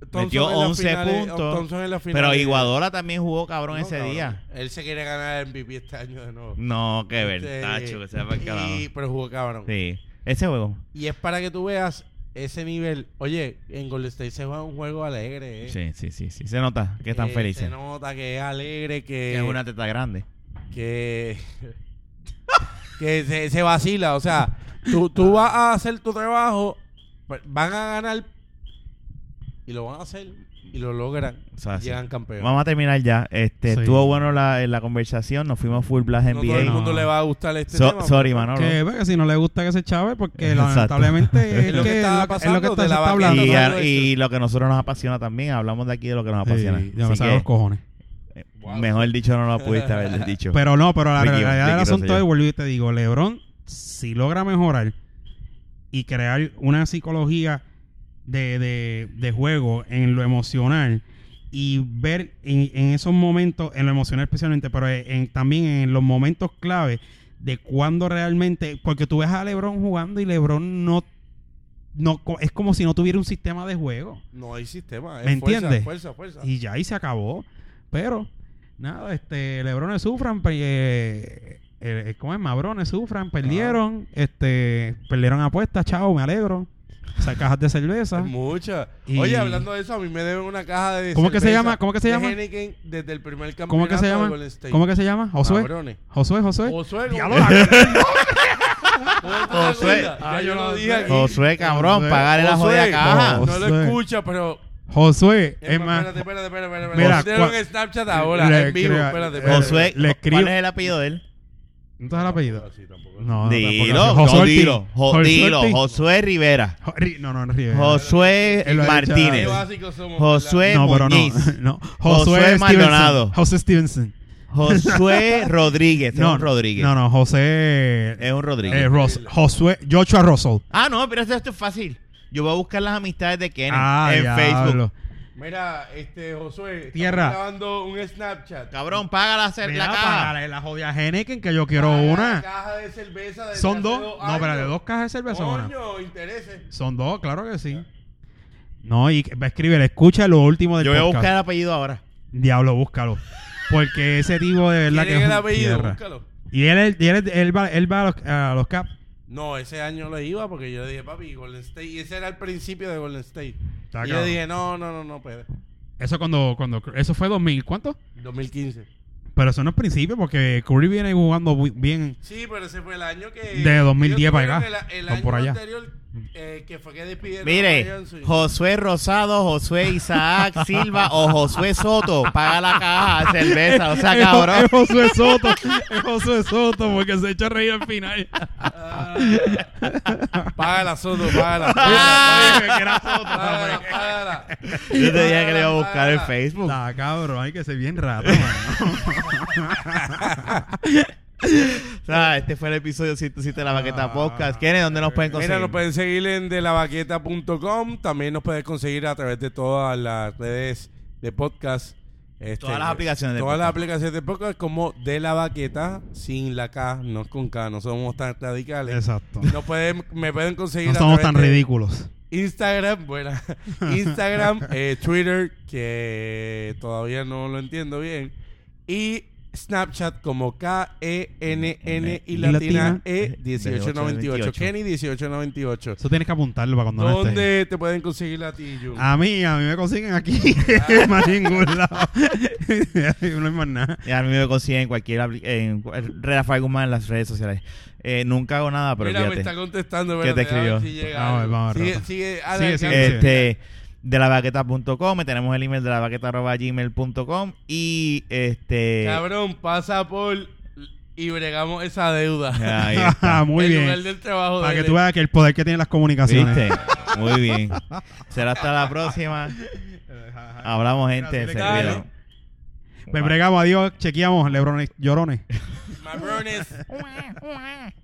Thompson Metió en las 11 finales- puntos, Thompson en las pero Iguadola también jugó cabrón No, ese cabrón. día. Él se quiere ganar el MVP este año de nuevo. No, qué Este, vertacho, que se va y- Pero jugó cabrón. Sí, ese juego. Y es para que tú veas ese nivel. Oye, en Golden State se juega un juego alegre. ¿eh? Sí, sí, sí, sí. Se nota que están Eh, felices. Se nota que es alegre, que, Que es una teta grande. que, [laughs] que se, se vacila. O sea, tú, tú vas a hacer tu trabajo, pues, van a ganar y lo van a hacer y lo logran. O sea, sí. llegan campeones. Vamos a terminar ya. Este, Sí. Estuvo bueno la, la conversación. Nos fuimos full blast no todo el mundo No. le va a gustar este So- tema. sorry, Manolo. Que, pues, que si no le gusta que se chave, porque [laughs] Exacto. lamentablemente es, [laughs] Es lo que que estaba es lo que- pasando está, la está hablando. Y, a- lo que a nosotros nos apasiona también. Hablamos de aquí de lo que nos apasiona. Sí, ya me que, los cojones. Wow. Mejor dicho no lo pudiste haber dicho. Pero no, pero la Ricky- realidad del asunto es, vuelvo y te digo, LeBron, si logra mejorar y crear una psicología de, de, de juego en lo emocional y ver en, en esos momentos, en lo emocional especialmente, pero en, también en los momentos clave de cuando realmente, porque tú ves a LeBron jugando y LeBron no, no es como si no tuviera un sistema de juego. No hay sistema. Es ¿Me fuerza, entiendes? Fuerza, fuerza. Y ya ahí se acabó. Pero, nada, este, Lebrones sufran, pe- eh, eh, ¿cómo es? Mabrones sufran, perdieron, este, perdieron apuestas, chao, me alegro. O sea, cajas de cerveza. Es mucha. Y- Oye, hablando de eso, a mí me deben una caja de ¿Cómo que se llama? ¿Cómo que se llama? Desde el primer campeonato ¿Cómo que se de llama? ¿Cómo que se llama? Josué. Cabrones. Josué, Josué. Josué. Diablo, ¿cómo la- te Josué. Ah, yo lo dije aquí. Josué, cabrón, Josué. pagarle la jodida caja. No. No lo escucha, pero... Josué, es más. espérate, espérate, espérate, espérate. Mira, un Snapchat ahora, Le en vivo. Espérate, espérate. Josué, Le escribo- ¿cuál es el apellido de él? ¿No te el apellido? Así tampoco. No, no, Dilo, tampoco. no, Josué Ortiz. dilo, jo- Josué dilo. Josué Rivera, Jo- Ri- No, no, no, Rivera. Josué Martínez, Josué No, pero no. Muñiz, [laughs] no. Josué Josué Maldonado. José Stevenson. Josué Rodríguez, No, es un Rodríguez, No, no, José. es un Rodríguez. eh, Ros- Josué. Joshua Russell. Ah, no, pero esto, esto es fácil. Yo voy a buscar las amistades de Kenny Ah, en diablo. Facebook. Mira, este, Josué. estamos Tierra. grabando un Snapchat. Cabrón, paga la, cer- Mira, la caja. págale la jodida Heineken que yo quiero Paga La una. caja de cerveza Son dos. No, pero de dos cajas de cerveza. una. Coño, intereses. Son dos, claro que sí. No, y va a escribir, escucha lo último del Yo voy a podcast. buscar el apellido ahora. Diablo, búscalo. Porque ese tipo de verdad que ¿Quién es es el un apellido? tierra. Búscalo. Y él, y él, él va, él va a los, a los Caps. No, ese año lo iba porque yo dije, papi, Golden State. Y ese era el principio de Golden State. Está y yo cabrón. dije, no, no, no, no puede. Eso cuando, cuando, eso fue 2000, ¿cuánto? 2015. Pero eso no es principio porque Curry viene jugando bu- bien. Sí, pero ese fue el año que. De 2010 ellos para tuvieron. El, año por allá. anterior, eh, que fue que despidieron Mire. Josué Rosado, Josué Isaac [laughs] Silva o Josué Soto, paga la caja [laughs] de cerveza, o sea, cabrón. Es Josué Soto. es Josué Soto porque se echó a reír al final. Ah, págala, Soto, págala. Ah, era Soto, Págala, págala. Yo te dije que le iba a buscar en. Facebook. Está cabrón, hay que ser bien rato, [laughs] mano. O [laughs] sea, este fue el episodio 107 de la Baqueta Ah. Podcast. ¿Quiénes? ¿Dónde nos pueden conseguir? Mira, nos pueden seguir en delabaqueta.com. También nos puedes conseguir a través de todas las redes de podcast. Este, Todas las aplicaciones de Todas las podcast. aplicaciones de podcast como de la baqueta sin la K, no con K, no somos tan radicales. Exacto. No pueden, me pueden conseguir No a somos través tan de ridículos. Instagram, bueno, [laughs] Instagram, eh, Twitter, que todavía no lo entiendo bien, y Snapchat como K-E-N-N y Y latina latina, E 1898. Kenny 1898. Eso tienes que apuntarlo para cuando no. ¿Dónde te pueden conseguir a ti, Jun? A mí, a mí me consiguen aquí. [laughs] [laughs] más ningún lado. [laughs] no hay más nada. Y a mí me consiguen en cualquier en Rafael Guzmán en las redes sociales. Eh, nunca hago nada, pero Mira, me está contestando. ¿Qué te escribió? si llega Vamos a ver, algo. vamos a ver, Sigue, sigue. Este, de la baqueta.com, tenemos el email de la baqueta.gmail.com y este... Cabrón, pasa por y bregamos esa deuda. Ahí [laughs] está. Muy el bien. lugar del trabajo Para de que él. tú veas que el poder que tienen las comunicaciones. ¿Viste? Muy bien. Será hasta la próxima. Hablamos, gente. Se cuidan. Pues bregamos, adiós, chequeamos, lebrones, llorones. Mabrones. [laughs]